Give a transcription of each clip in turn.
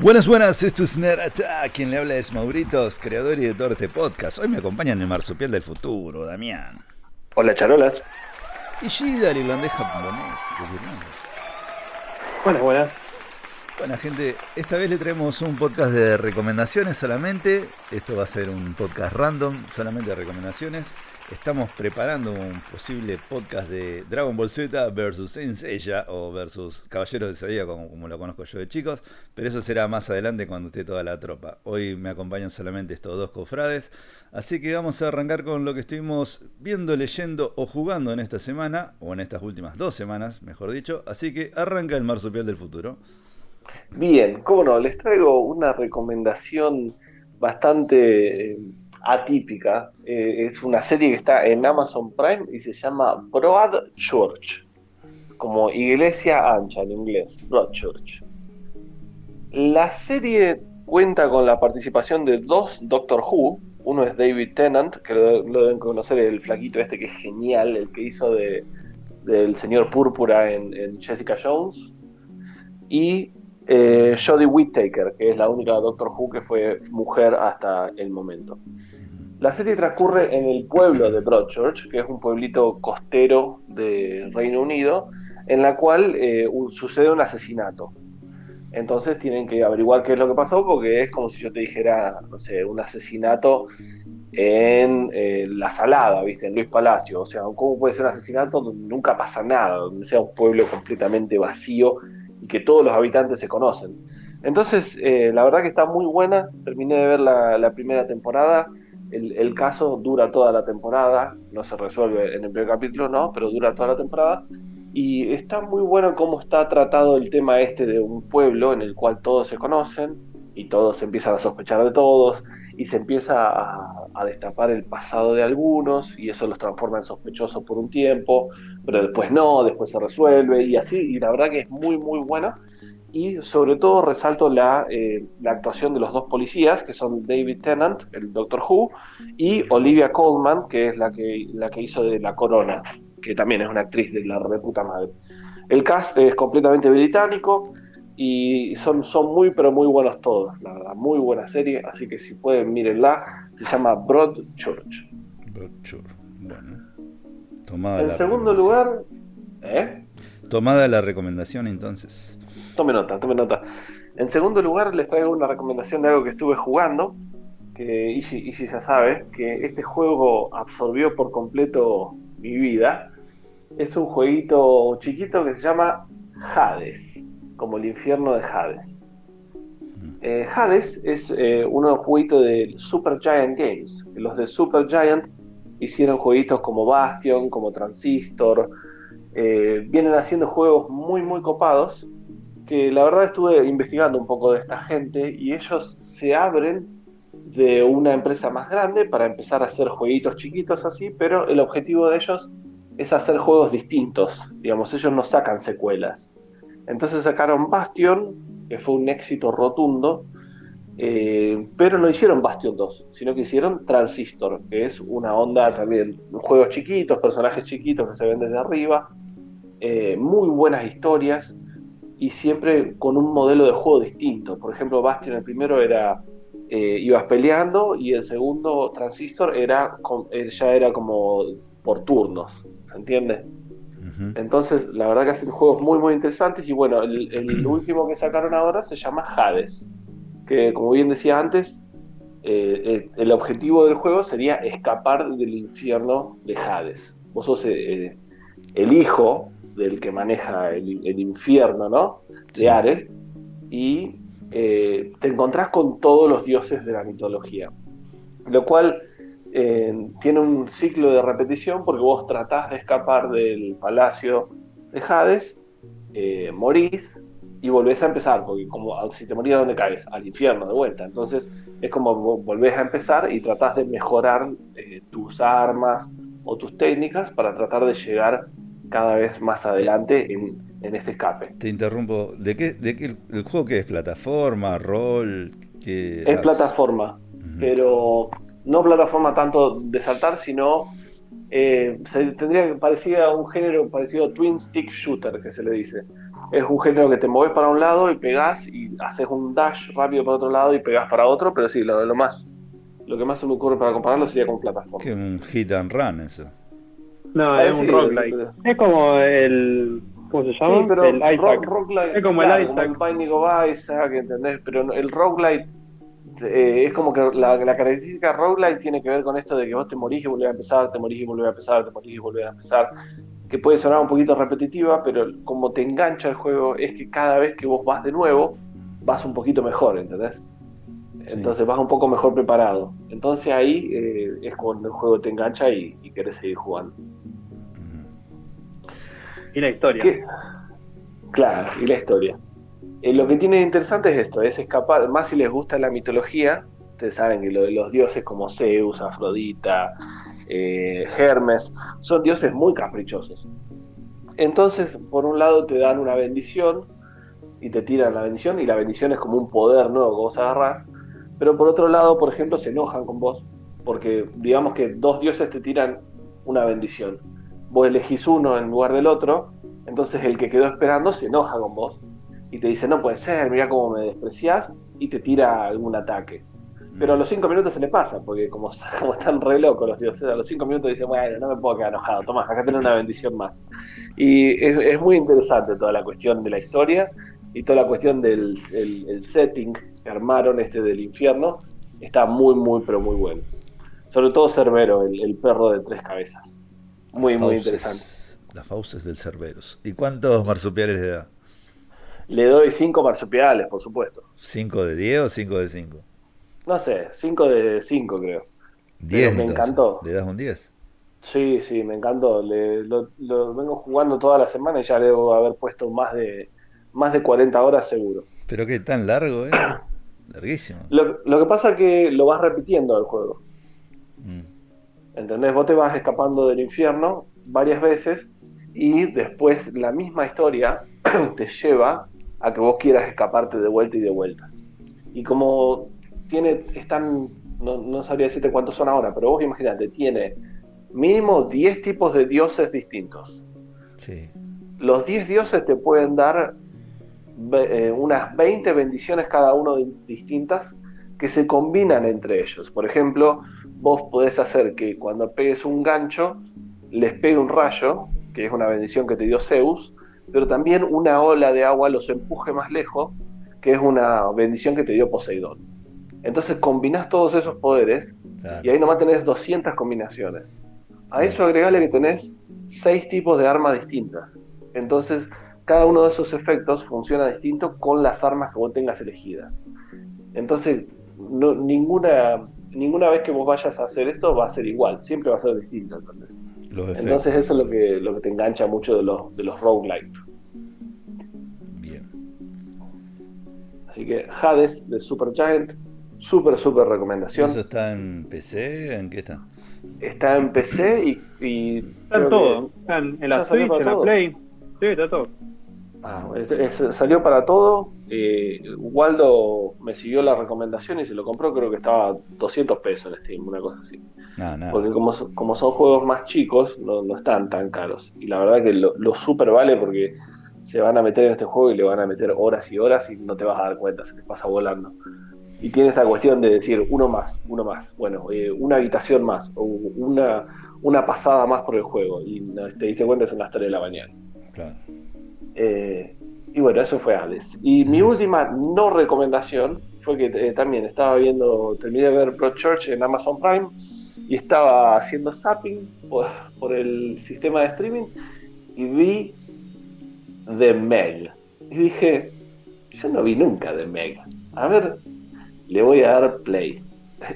Buenas, buenas, esto es Nerata, quien le habla es Mauritos, creador y editor de este podcast. Hoy me acompaña en el marsupial del futuro, Damián. Hola, charolas. Y Gida, el irlandés japonés Buenas, buenas. Buena gente, esta vez le traemos un podcast de recomendaciones solamente. Esto va a ser un podcast random, solamente de recomendaciones. Estamos preparando un posible podcast de Dragon Ball Z versus Saint Seiya o versus Caballeros de Zodíaco, como, como, lo conozco yo de chicos, pero eso será más adelante cuando esté toda la tropa. Hoy me acompañan solamente estos dos cofrades, así que vamos a arrancar con lo que estuvimos viendo, leyendo o jugando en esta semana, o en estas últimas dos semanas, mejor dicho. Así que arranca el marsupial del futuro. Bien, cómo no, les traigo una recomendación bastante eh, atípica. Eh, es una serie que está en Amazon Prime y se llama Broad Church, como iglesia ancha en inglés, Broad Church. La serie cuenta con la participación de dos Doctor Who. Uno es David Tennant, que lo, deben conocer, el flaquito este que es genial, el que hizo de, del señor Púrpura en, Jessica Jones. Y eh, Jodie Whittaker, que es la única Doctor Who que fue mujer hasta el momento. La serie transcurre en el pueblo de Broadchurch, que es un pueblito costero de Reino Unido, en la cual eh, sucede un asesinato. Entonces tienen que averiguar qué es lo que pasó, porque es como si yo te dijera, no sé, un asesinato en eh, La Salada, ¿viste? En Luis Palacio. O sea, ¿cómo puede ser un asesinato donde nunca pasa nada, donde sea un pueblo completamente vacío y que todos los habitantes se conocen. Entonces, eh, la verdad que está muy buena, terminé de ver la, primera temporada, el, caso dura toda la temporada, no se resuelve en el primer capítulo, no, pero dura toda la temporada, y está muy bueno cómo está tratado el tema este de un pueblo en el cual todos se conocen y todos empiezan a sospechar de todos y se empieza a, a, destapar el pasado de algunos y eso los transforma en sospechosos por un tiempo, pero después no, después se resuelve y así, y la verdad que es muy, muy buena. Y sobre todo resalto la, eh, la actuación de los dos policías, que son David Tennant, el Doctor Who, y Olivia Colman, que es la que, la que hizo de La Corona, que también es una actriz de la reputa madre. El cast es completamente británico, y son, son muy pero muy buenos todos, la verdad, muy buena serie, así que si pueden mírenla, se llama Broad Church. Broad Church, bueno. Tomada en segundo lugar, ¿eh? Tomada la recomendación entonces. Tome nota, tome nota. En segundo lugar les traigo una recomendación de algo que estuve jugando, que Ishi, Ishi ya sabe, que este juego absorbió por completo mi vida. Es un jueguito chiquito que se llama Hades como el infierno de Hades. Eh, Hades es eh, uno de los jueguitos de Super Giant Games. Los de Super Giant hicieron jueguitos como Bastion, como Transistor. Eh, vienen haciendo juegos muy, muy copados. Que la verdad estuve investigando un poco de esta gente y ellos se abren de una empresa más grande para empezar a hacer jueguitos chiquitos así, pero el objetivo de ellos es hacer juegos distintos. Digamos, ellos no sacan secuelas entonces sacaron Bastion, que fue un éxito rotundo, eh, pero no hicieron Bastion 2, sino que hicieron Transistor, que es una onda también, juegos chiquitos, personajes chiquitos que se ven desde arriba, eh, muy buenas historias y siempre con un modelo de juego distinto. Por ejemplo, Bastion el primero era eh, ibas peleando y el segundo Transistor era ya era como por turnos, ¿se entiende? Entonces, la verdad que hacen juegos muy, muy interesantes. Y bueno, el, último que sacaron ahora se llama Hades. Que, como bien decía antes, eh, eh, el objetivo del juego sería escapar del infierno de Hades. Vos sos eh, el hijo del que maneja el, infierno, ¿no? De Ares. Y te encontrás con todos los dioses de la mitología. Lo cual eh, tiene un ciclo de repetición porque vos tratás de escapar del palacio de Hades, eh, morís y volvés a empezar, porque como si te morís, ¿dónde caes? Al infierno de vuelta. Entonces es como volvés a empezar y tratás de mejorar eh, tus armas o tus técnicas para tratar de llegar cada vez más adelante en, este escape. Te interrumpo, ¿de qué, de qué el, juego qué es? ¿Plataforma? ¿Rol? es plataforma, pero no plataforma tanto de saltar, sino eh, se tendría que parecía a un género parecido a Twin Stick Shooter, que se le dice. es un género que te mueves para un lado y pegás y haces un dash rápido para otro lado y pegás para otro, pero sí, lo, lo más lo que más se me ocurre para compararlo sería con plataforma. Que un hit and run eso. No, Ah, es sí, un sí, roguelike. pero- Es como el. ¿Cómo se llama? Sí, pero el Isaac. ro- roguelike, Es como el claro, Isaac. Como el Binding of Isaac, ¿entendés? Pero no- el roguelite eh, es como que la, la característica roguelite tiene que ver con esto de que vos te morís y volvés a empezar, te morís y volvés a empezar, te morís y volvés a empezar. Que puede sonar un poquito repetitiva, pero como te engancha el juego es que cada vez que vos vas de nuevo, vas un poquito mejor, ¿entendés? Sí. Entonces vas un poco mejor preparado. Entonces ahí eh, es cuando el juego te engancha y, y querés seguir jugando. Y la historia. ¿Qué? Claro, y la historia. Eh, lo que tiene de interesante es esto, es escapar, más si les gusta la mitología, ustedes saben que lo de los dioses como Zeus, Afrodita, eh, Hermes, son dioses muy caprichosos. Entonces, por un lado te dan una bendición y te tiran la bendición y la bendición es como un poder nuevo que vos agarrás, pero por otro lado, por ejemplo, se enojan con vos, porque digamos que dos dioses te tiran una bendición. Vos elegís uno en lugar del otro, entonces el que quedó esperando se enoja con vos y te dice, no puede ser, mira cómo me despreciás, y te tira algún ataque. Pero a los cinco minutos se le pasa, porque como, como están re locos los dioses, a los cinco minutos dicen, bueno, no me puedo quedar enojado, toma, acá tenés una bendición más. Y es muy interesante toda la cuestión de la historia y toda la cuestión del el- el setting que armaron este del infierno, está muy, muy, pero muy bueno. Sobre todo Cerbero, el, el perro de tres cabezas. Muy, muy interesante. Las fauces del Cerberus. ¿Y cuántos marsupiales le da? Le doy cinco marsupiales, por supuesto. ¿5 de 10 o 5 de 5? No sé, cinco de cinco creo. 10 me encantó. ¿Le das un 10? Sí, sí, me encantó. Le- lo, lo vengo jugando toda la semana y ya debo haber puesto más de más de 40 horas seguro. ¿Pero qué tan largo, eh? Larguísimo. Lo, lo que pasa es que lo vas repitiendo el juego. Mm. ¿Entendés? Vos te vas escapando del infierno varias veces y después la misma historia te lleva a que vos quieras escaparte de vuelta y de vuelta. Y como tiene, están, no, no sabría decirte cuántos son ahora, pero vos imagínate, tiene mínimo 10 tipos de dioses distintos. Sí. Los 10 dioses te pueden dar eh, unas 20 bendiciones cada uno di- distintas que se combinan entre ellos. Por ejemplo, vos podés hacer que cuando pegues un gancho les pegue un rayo, que es una bendición que te dio Zeus, pero también una ola de agua los empuje más lejos, que es una bendición que te dio Poseidón. Entonces combinás todos esos poderes Claro. y ahí nomás tenés 200 combinaciones. A eso agregale que tenés 6 tipos de armas distintas. Entonces, cada uno de esos efectos funciona distinto con las armas que vos tengas elegidas. Entonces, no- ninguna, ninguna vez que vos vayas a hacer esto va a ser igual, siempre va a ser distinto. efectos. Entonces, eso es lo que, lo que te engancha mucho de los, de los roguelike. Bien. Así que, Hades de Supergiant, súper, súper recomendación. ¿Eso está en PC? ¿En qué está? Está en PC y. y Está en que- todo. Está en, en ¿Ya la Switch, en la? Play. Sí, está todo. Ah, es- es- salió para todo. eh, Waldo me siguió la recomendación y se lo compró. Creo que estaba 200 pesos en Steam, una cosa así. No. Porque como, como son juegos más chicos, no, no están tan caros. Y la verdad que lo, lo super vale porque se van a meter en este juego y le van a meter horas y horas y no te vas a dar cuenta, se te pasa volando. Y tiene esta cuestión de decir uno más, uno más. Bueno, eh, una habitación más, o una, una pasada más por el juego. Y te diste cuenta, son las 3 de la mañana. Claro. Eh, y bueno, eso fue Hades. Y mi última no recomendación fue que eh, también estaba viendo, terminé de ver Broadchurch en Amazon Prime y estaba haciendo zapping por, por el sistema de streaming y vi The Meg. Y dije, yo no vi nunca The Meg. A ver, le voy a dar play.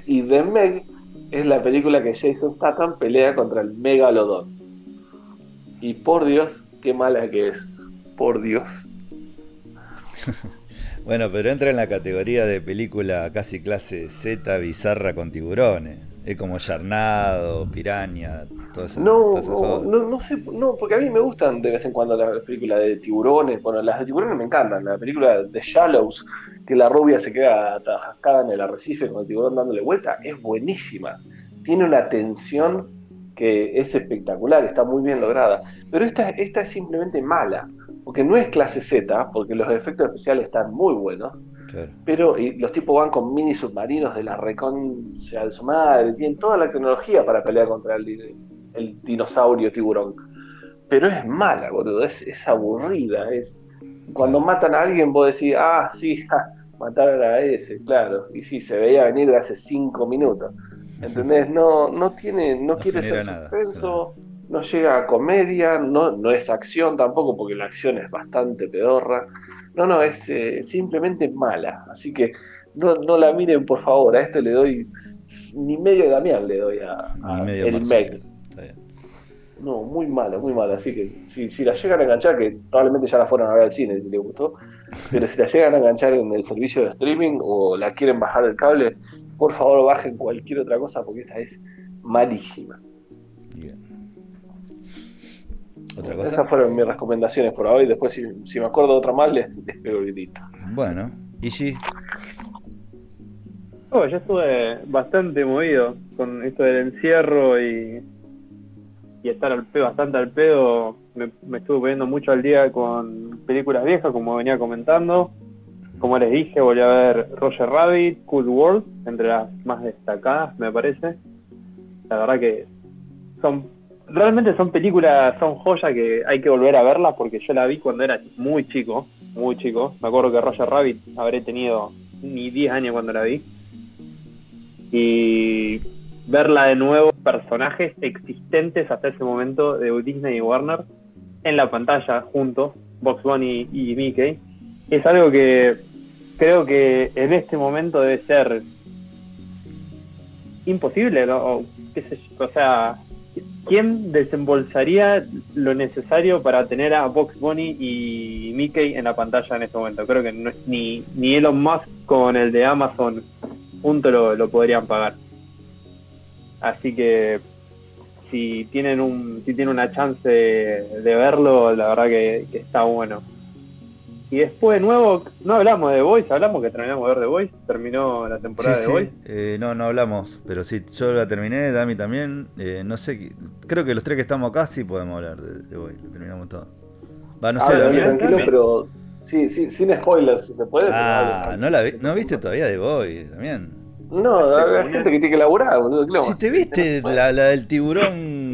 Y The Meg es la película que Jason Statham pelea contra el Megalodón. Y por Dios, qué mala que es. Por Dios. Bueno, pero entra en la categoría de película casi clase Z bizarra con tiburones. Es como Yarnado, Piraña, toda esa, No, no, no, no sé, no, porque a mí me gustan de vez en cuando las películas de tiburones. Bueno, las de tiburones me encantan. La película de Shallows, que la rubia se queda atascada en el arrecife con el tiburón dándole vuelta, es buenísima. Tiene una tensión que es espectacular, está muy bien lograda. Pero esta, esta es simplemente mala. Porque no es clase Z, porque los efectos especiales están muy buenos, Claro. pero y los tipos van con mini submarinos de la reconcha de su madre, tienen toda la tecnología para pelear contra el, di- el dinosaurio tiburón. Pero es mala, boludo, es, es aburrida. Es... Cuando matan a alguien, vos decís, ah, sí, ja, mataron a ese, claro. Y sí, se veía venir de hace cinco minutos. ¿Entendés? No, no tiene, no, No quiere ser nada, suspenso, no llega a comedia, no, no es acción tampoco, porque la acción es bastante pedorra. No, no, es eh, simplemente mala. Así que no, no la miren, por favor. A esto le doy ni medio Damián le doy a, a el. Meg. No, muy mala, muy mala. Así que si, si la llegan a enganchar, que probablemente ya la fueron a ver al cine si les gustó, pero si la llegan a enganchar en el servicio de streaming o la quieren bajar del cable, por favor bajen cualquier otra cosa porque esta es malísima. Bien. ¿Otra Esas cosa? fueron mis recomendaciones por hoy. Después, si, si me acuerdo de otra más, les, les pego el grito. Bueno, Ishi, Oh, yo estuve bastante movido con esto del encierro y, y estar al pedo, bastante al pedo. Me, me estuve poniendo mucho al día con películas viejas, como venía comentando. Como les dije, volví a ver Roger Rabbit, Cool World, entre las más destacadas, me parece. La verdad que son realmente son películas, son joyas que hay que volver a verlas porque yo la vi cuando era muy chico, muy chico. Me acuerdo que Roger Rabbit habré tenido ni 10 años cuando la vi. Y verla de nuevo, personajes existentes hasta ese momento de Disney y Warner en la pantalla juntos, Box Bunny y Mickey, es algo que creo que en este momento debe ser imposible. O, qué sé o sea, ¿quién desembolsaría lo necesario para tener a Box Bunny y Mickey en la pantalla en este momento? Creo que no es ni, ni Elon Musk con el de Amazon junto lo, lo podrían pagar. Así que si tienen un si tienen una chance de, verlo, la verdad que está bueno. Y después de nuevo, no hablamos de The Voice, hablamos que terminamos de ver The Voice, terminó la temporada Sí, de sí. The Voice. Eh, no, no hablamos, pero sí, yo la terminé, Dami también. eh, no sé, creo que los tres que estamos acá sí podemos hablar de, de hoy, lo terminamos todo. Va, no sé, Damián. tranquilo, pero sí, sí, sin spoilers, si se puede. Ah, no, la vi- no viste todavía de Boy, también. No, la gente que tiene que laburar, boludo. ¿qué le vamos Si te viste la, la del tiburón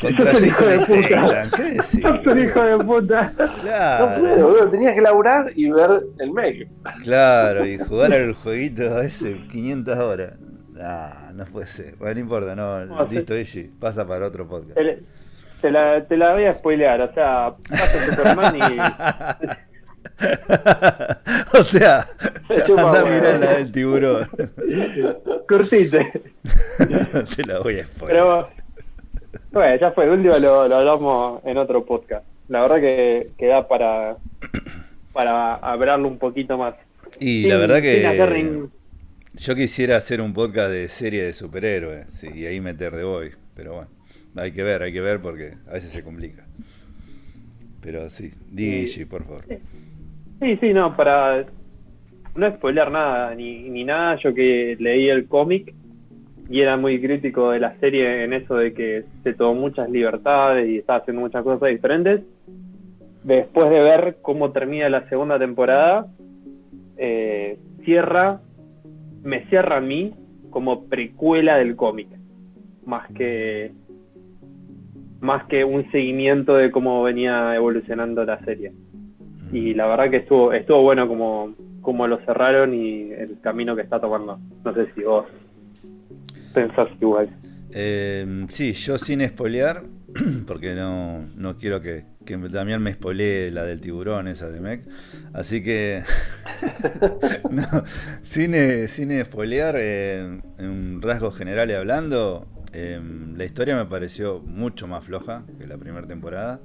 contra hijo de puta. ¿qué decís? ¡Sos un hijo de puta! No puedo, Claro, boludo, tenías que laburar y ver el make. claro, y jugar al jueguito ese 500 horas. Ah, no puede ser. Bueno, no importa, no, listo, Ishi, pasa para otro podcast. Te, te la, te la voy a spoilear, o sea, pasa Superman y o sea, anda a mirar la del tiburón. curtite. Te la voy a spoiler. Pero bueno, ya fue, de último lo, lo hablamos en otro podcast. La verdad que, que da para, para hablarlo un poquito más. Y Sin- la verdad que yo quisiera hacer un podcast de serie de superhéroes sí, y ahí meter de Boy, pero bueno, hay que ver, hay que ver porque a veces se complica. Pero sí, di Sí. Ishi, por favor. Sí, sí, no, para no spoiler nada, ni, ni nada, yo que leí el cómic y era muy crítico de la serie en eso de que se tomó muchas libertades y estaba haciendo muchas cosas diferentes. Después de ver cómo termina la segunda temporada, eh, cierra, me cierra a mí como precuela del cómic, más que más que un seguimiento de cómo venía evolucionando la serie y la verdad que estuvo estuvo bueno como, como lo cerraron y el camino que está tomando. No sé si vos pensás igual. Eh, sí, yo sin spoilear, porque no, no quiero que, que Damián me spoilee la del tiburón, esa de Mec. Así que, no, sin, eh, sin spoilear, eh, en rasgos generales hablando, eh, la historia me pareció mucho más floja que la primera temporada.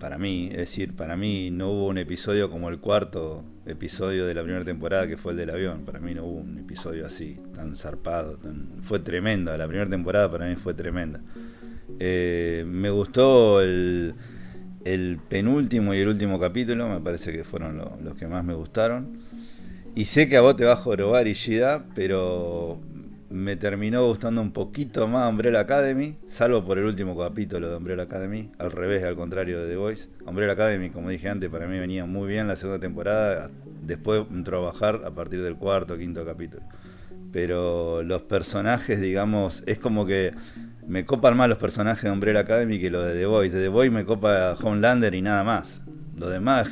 Para mí, es decir, para mí no hubo un episodio como el cuarto episodio de la primera temporada que fue el del avión. Para mí no hubo un episodio así, tan zarpado. tan- Fue tremenda. La primera temporada para mí fue tremenda. Eh, me gustó el, el penúltimo y el último capítulo. Me parece que fueron lo- los que más me gustaron. Y sé que a vos te va a jorobar Ishida, pero me terminó gustando un poquito más Umbrella Academy, salvo por el último capítulo de Umbrella Academy, al revés, al contrario de The Voice. Umbrella Academy, como dije antes, para mí venía muy bien la segunda temporada, después entró a partir del cuarto quinto capítulo. Pero los personajes, digamos, es como que me copan más los personajes de Umbrella Academy que los de The Voice. De The Voice me copa Homelander y nada más. Los demás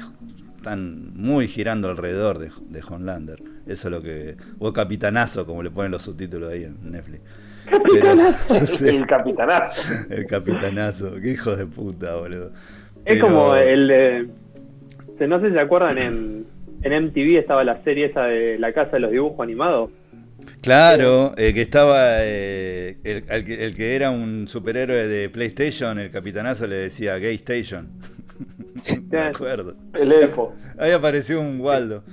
están muy girando alrededor de, de Homelander. Eso es lo que. O capitanazo, como le ponen los subtítulos ahí en Netflix. Pero, el capitanazo. El capitanazo. Qué hijo de puta, boludo. Es como el de. No sé si se acuerdan, en, en MTV estaba la serie esa de La Casa de los Dibujos Animados. Claro, eh, que estaba eh, el, el, que era un superhéroe de PlayStation, el capitanazo le decía Gay Station. Me acuerdo. El elfo. Ahí apareció un Waldo.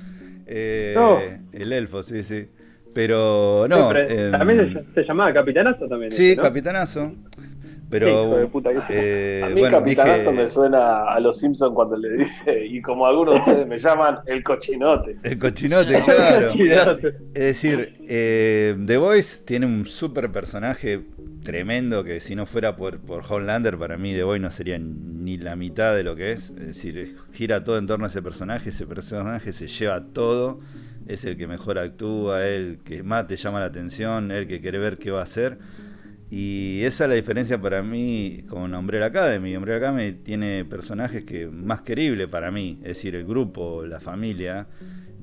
Eh, El elfo, sí, sí. Pero no. Em, también se, llamaba Capitanazo también. Sí, Capitanazo. Pero. Eh, a mí Capitanazo me suena a los Simpsons cuando le dice, y como algunos de ustedes me llaman, el cochinote. El cochinote, claro. es decir, eh, The Voice tiene un super personaje tremendo que si no fuera por, por para mí The Voice no sería ni la mitad de lo que es. Es decir, gira todo en torno a ese personaje, ese personaje se lleva todo, es el que mejor actúa, el que más te llama la atención, el que quiere ver qué va a hacer. Y esa es la diferencia para mí con Umbrella Academy. Umbrella Academy tiene personajes que más querible para mí, es decir, el grupo, la familia,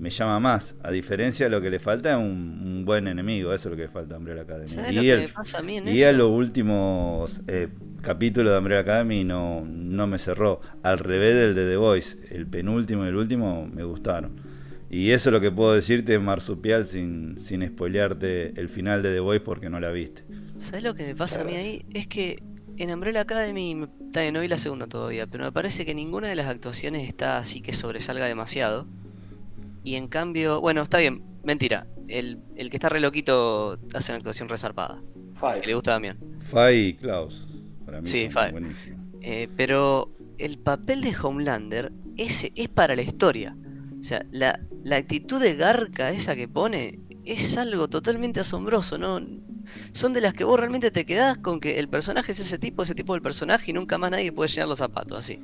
me llama más. A diferencia de lo que le falta es un, buen enemigo, eso es lo que le falta a Umbrella Academy. Y, el, pasa a mí en y a los últimos eh, capítulos de Umbrella Academy no, no me cerró. Al revés del de The Voice, el penúltimo y el último me gustaron. Y eso es lo que puedo decirte, Marsupial, sin, sin spoilearte el final de The Voice porque no la viste. ¿Sabes lo que me pasa a mí ahí? Es que en Umbrella Academy, también no vi la segunda todavía, pero me parece que ninguna de las actuaciones está así que sobresalga demasiado. Y en cambio, bueno, está bien, mentira. El, que está re loquito hace una actuación resarpada. Que le gusta también. Fai y Klaus. Para mí sí, Fai. Eh, pero el papel de Homelander ese es para la historia. O sea, la, la actitud de garca esa que pone es algo totalmente asombroso, ¿no? son de las que vos realmente te quedás con que el personaje es ese tipo, ese tipo del personaje y nunca más nadie puede llenar los zapatos así.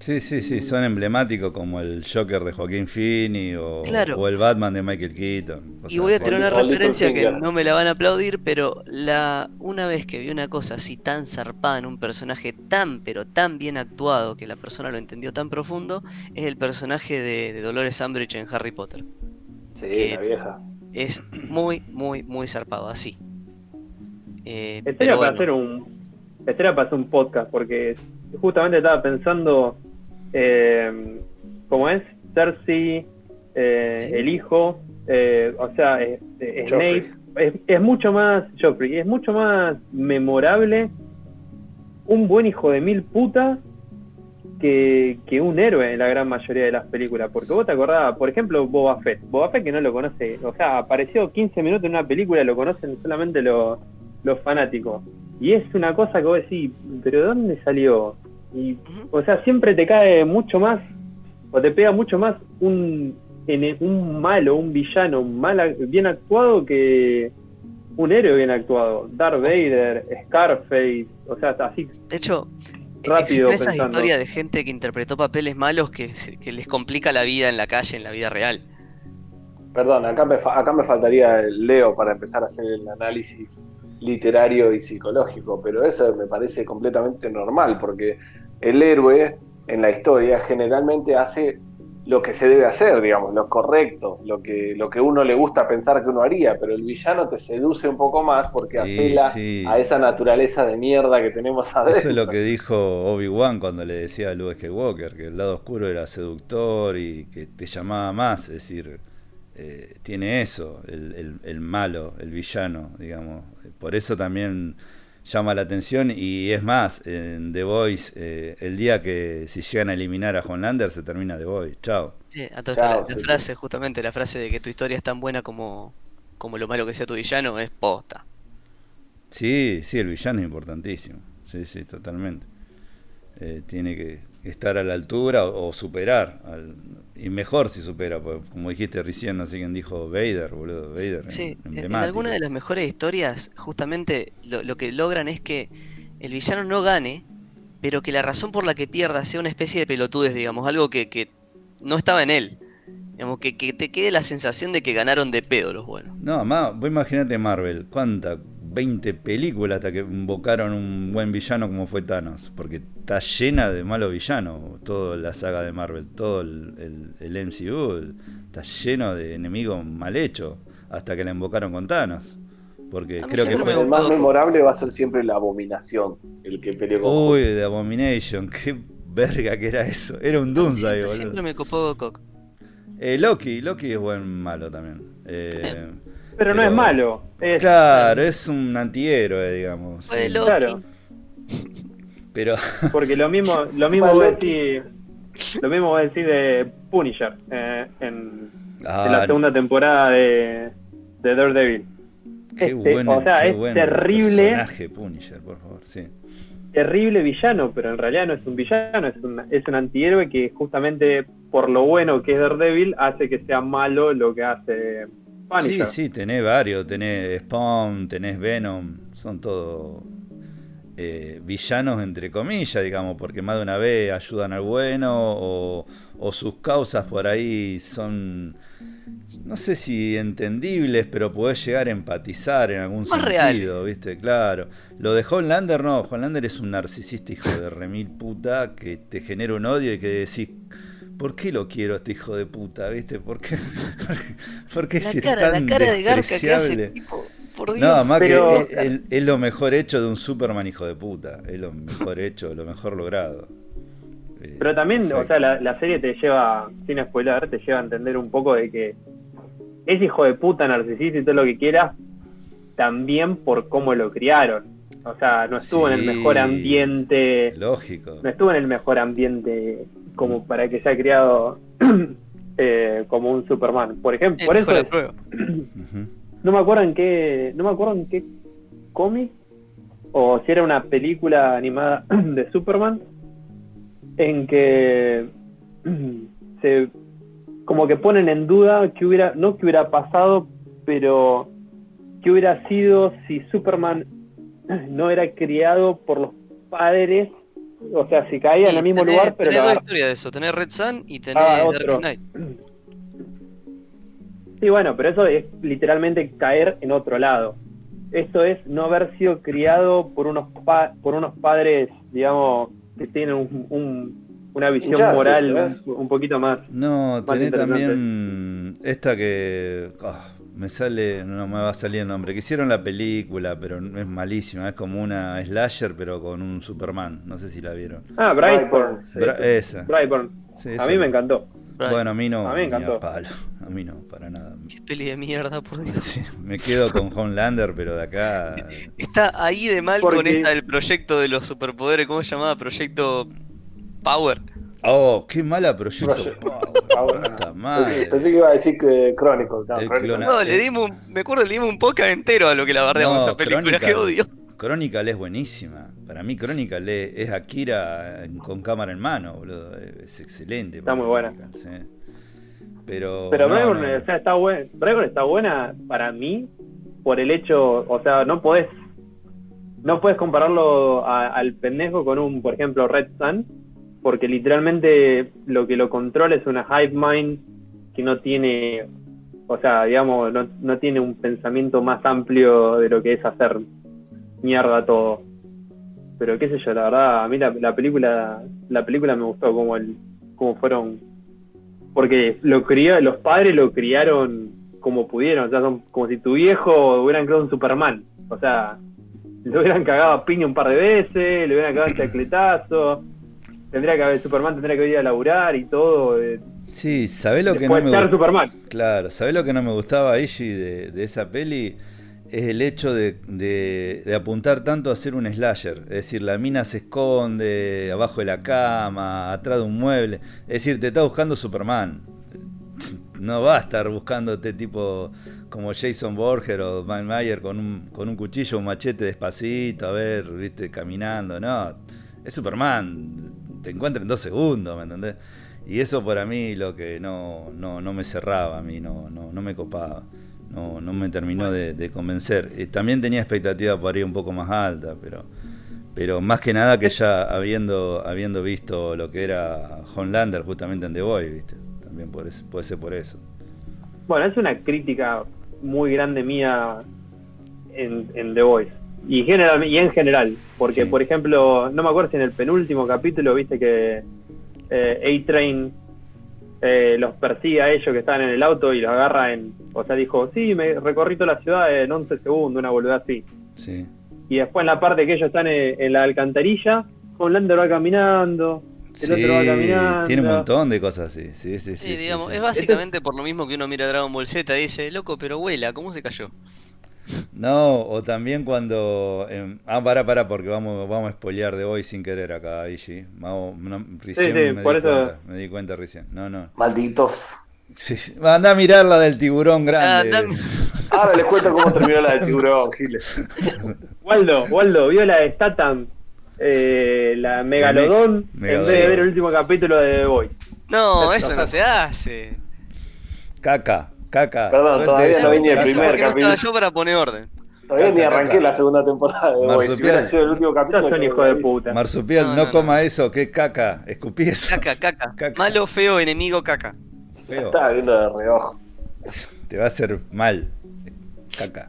Sí, sí, sí, son emblemáticos como el Joker de Joaquín Phoenix o, o el Batman de Michael Keaton. Y voy a tener una referencia que no me la van a aplaudir, pero la una vez que vi una cosa así tan zarpada en un personaje tan, pero tan bien actuado que la persona lo entendió tan profundo, es el personaje de, Dolores Umbridge en Harry Potter. Sí, la vieja. Es muy, muy, muy zarpado, así. Eh, para hacer un para hacer un podcast porque justamente estaba pensando eh, cómo es Cersei eh, el hijo eh, o sea Snape es, mucho más Joffrey es mucho más memorable un buen hijo de mil putas que, que, un héroe en la gran mayoría de las películas. Porque vos te acordabas, por ejemplo, Boba Fett. Boba Fett que no lo conoce, o sea, apareció 15 minutos en una película, lo conocen solamente los, los fanáticos. Y es una cosa que vos decís, pero ¿de dónde salió? Y, o sea, siempre te cae mucho más, o te pega mucho más un, un malo, un villano mal, bien actuado que un héroe bien actuado. Darth Vader, Scarface, o sea, así. De hecho, rápido esa historia de gente que interpretó papeles malos que, que les complica la vida en la calle, en la vida real. Perdón, acá me, acá me faltaría el Leo para empezar a hacer el análisis literario y psicológico, pero eso me parece completamente normal, porque el héroe en la historia generalmente hace lo que se debe hacer, digamos, lo correcto, lo que, lo que uno le gusta pensar que uno haría, pero el villano te seduce un poco más porque apela a esa naturaleza de mierda que tenemos adentro. Eso es lo que dijo Obi-Wan cuando le decía a Luke Walker que el lado oscuro era seductor y que te llamaba más, es decir, eh, tiene eso, el, el, malo, el villano, digamos. Por eso también llama la atención y es más, en The Voice, eh, el día que si llegan a eliminar a Lander se termina The Voice. Chao. Sí, a la, frase, justamente la frase de que tu historia es tan buena como, como lo malo que sea tu villano es posta. Sí, sí, el villano es importantísimo. Sí, sí, totalmente. Eh, tiene que estar a la altura o, superar. Y mejor si supera, como dijiste recién, no sé quién dijo Vader, boludo. Vader. Sí, en, alguna de las mejores historias, justamente lo, que logran es que el villano no gane, pero que la razón por la que pierda sea una especie de pelotudes, digamos, algo que, que no estaba en él. Digamos, que, que, te quede la sensación de que ganaron de pedo los buenos. No, más, vos imaginate Marvel, ¿cuánta? 20 películas hasta que invocaron un buen villano como fue Thanos, porque está llena de malos villanos, toda la saga de Marvel, todo el, el, MCU está lleno de enemigos mal hechos, hasta que la invocaron con Thanos. Porque creo que fue. El más memorable va a ser siempre la abominación, el que peleó con. Uy, de Abomination, qué verga que era eso. Era un Doomsday, boludo. Siempre me copó Cock. Eh, Loki, Loki es buen malo también. Eh, pero, no es malo. claro, es un antihéroe, digamos. Claro. Pero. Porque lo mismo, lo mismo voy a decir. Lo mismo voy a decir de Punisher eh, en, la segunda temporada de, de Daredevil. Qué este, bueno, o sea, es terrible. Personaje Punisher, por favor, sí. Terrible villano, pero en realidad no es un villano, es un, es un antihéroe que justamente por lo bueno que es Daredevil hace que sea malo lo que hace Sí, sí, tenés varios, tenés Spawn, tenés Venom, son todos eh, villanos entre comillas, digamos, porque más de una vez ayudan al bueno o, sus causas por ahí son, no sé si entendibles, pero podés llegar a empatizar en algún sentido, ¿viste? Claro. Lo de Homelander no, Homelander es un narcisista hijo de remil puta que te genera un odio y que decís ¿por qué lo quiero este hijo de puta? ¿Viste? ¿Por qué, por qué, si es tan la cara de Garca que hace, tipo, por Dios. No, más que es, lo mejor hecho de un Superman hijo de puta. Es lo mejor hecho, lo mejor logrado. Eh, Pero también, o sea, la, serie te lleva, sin spoiler, te lleva a entender un poco de que es hijo de puta, narcisista y todo lo que quieras, también por cómo lo criaron. O sea, no estuvo en el mejor ambiente. Lógico. No estuvo en el mejor ambiente como para que sea criado eh, como un Superman. Por ejemplo, por eso no me acuerdo en qué, no me acuerdo en qué cómic o si era una película animada de Superman en que se como que ponen en duda que hubiera no que hubiera pasado, pero que hubiera sido si Superman no era criado por los padres o sea, si caía en el mismo lugar, pero. Tenés dos historias de eso: tenés Red Sun y tenés ah, Dark Knight. Sí, bueno, pero eso es literalmente caer en otro lado. Esto es no haber sido criado por unos por unos padres, digamos, que tienen un, una visión moral un, poquito más. No, tenés también esta que. Ah, me sale, no me va a salir el nombre, que hicieron la película, pero es malísima, es como una slasher pero con un Superman, no sé si la vieron. Ah, Brightburn. esa. Brightburn. a mí me encantó. Bueno, a mí no. A mí me encantó. A mí no, para nada. Qué peli de mierda, por Dios. me quedo con Homelander, pero de acá. Está ahí de mal con esta del proyecto de los superpoderes, ¿cómo se llamaba? Proyecto Power. Oh, qué mala proyecto. Puta madre. Pensé que iba a decir que Crónico. No, le dimos, me acuerdo, le dimos un podcast entero a lo que la bardeamos no, esa película, que odio. Chronicle es buenísima. Para mí Chronicle es Akira con cámara en mano, boludo. Es excelente. Está muy buena. Pero, Pero no, está buena. está buena para mí por el hecho, o sea, no podés no puedes compararlo al pendejo con un, por ejemplo, Red Sun, porque literalmente lo que lo controla es una hive mind que no tiene, o sea, digamos, no, no tiene un pensamiento más amplio de lo que es hacer mierda todo. Pero qué sé yo, la verdad, a mí la, película, la película me gustó como el, como fueron, porque lo crió, los padres lo criaron como pudieron, o sea, son como si tu viejo hubieran creado un Superman, o sea, le hubieran cagado a piña un par de veces, le hubieran cagado el chacletazo tendría que haber Superman tendría que ir a laburar y todo. Eh, sí, ¿sabés lo que no me Superman. Claro, ¿sabés lo que no me gustaba Ishi de, de esa peli? Es el hecho de, de, apuntar tanto a ser un slasher. Es decir, la mina se esconde abajo de la cama, atrás de un mueble. Es decir, te está buscando Superman. No va a estar buscándote tipo como Jason Borger o Van Mayer con un, con un cuchillo, un machete despacito, a ver, viste, caminando. No, es Superman te encuentra en dos segundos, ¿me entendés? Y eso para mí lo que no, no, no me cerraba, a mí no, no, no me copaba, no, no me terminó de, convencer. Eh, también tenía expectativa para ir un poco más alta, pero, pero más que nada que ya habiendo, habiendo visto lo que era Homelander justamente en The Boy, ¿viste? También puede ser por eso. Bueno, es una crítica muy grande mía en, en The Voice. Y, general, y en general, porque por ejemplo, no me acuerdo si en el penúltimo capítulo viste que eh, A-Train eh, los persigue a ellos que están en el auto y los agarra en. O sea, dijo, sí, me recorrí toda la ciudad en 11 segundos, una boludez así. Sí. Y después en la parte que ellos están en, la alcantarilla, Homelander va caminando, el otro va caminando. Tiene un montón de cosas así. Sí, sí, sí. sí digamos, es básicamente por lo mismo que uno mira Dragon Ball Z y dice, loco, pero vuela, ¿cómo se cayó? No, o también cuando. Em, ah, para, para, porque vamos, vamos a spoilear de hoy sin querer acá, Ishi. Vamos, recién me, di cuenta, me di cuenta recién. No, no. Malditos. Sí, Anda a mirar la del tiburón grande. Ah, Ahora les cuento cómo terminó la del tiburón, Giles. Waldo, Waldo, vio la de Statham, eh, la Megalodón, en vez de ver el último capítulo de The Boy. No, eso no se hace. Caca. Caca. Perdón, todavía no vine el primer capítulo. yo para poner orden. Todavía ni arranqué la segunda temporada de Marsupial. Si el último capítulo. Son hijo de puta. Marsupial, no, coma eso, que caca. Escupí eso. Caca, caca, Malo, feo, enemigo, caca. Feo. Estaba viendo de reojo. Te va a hacer mal. Caca.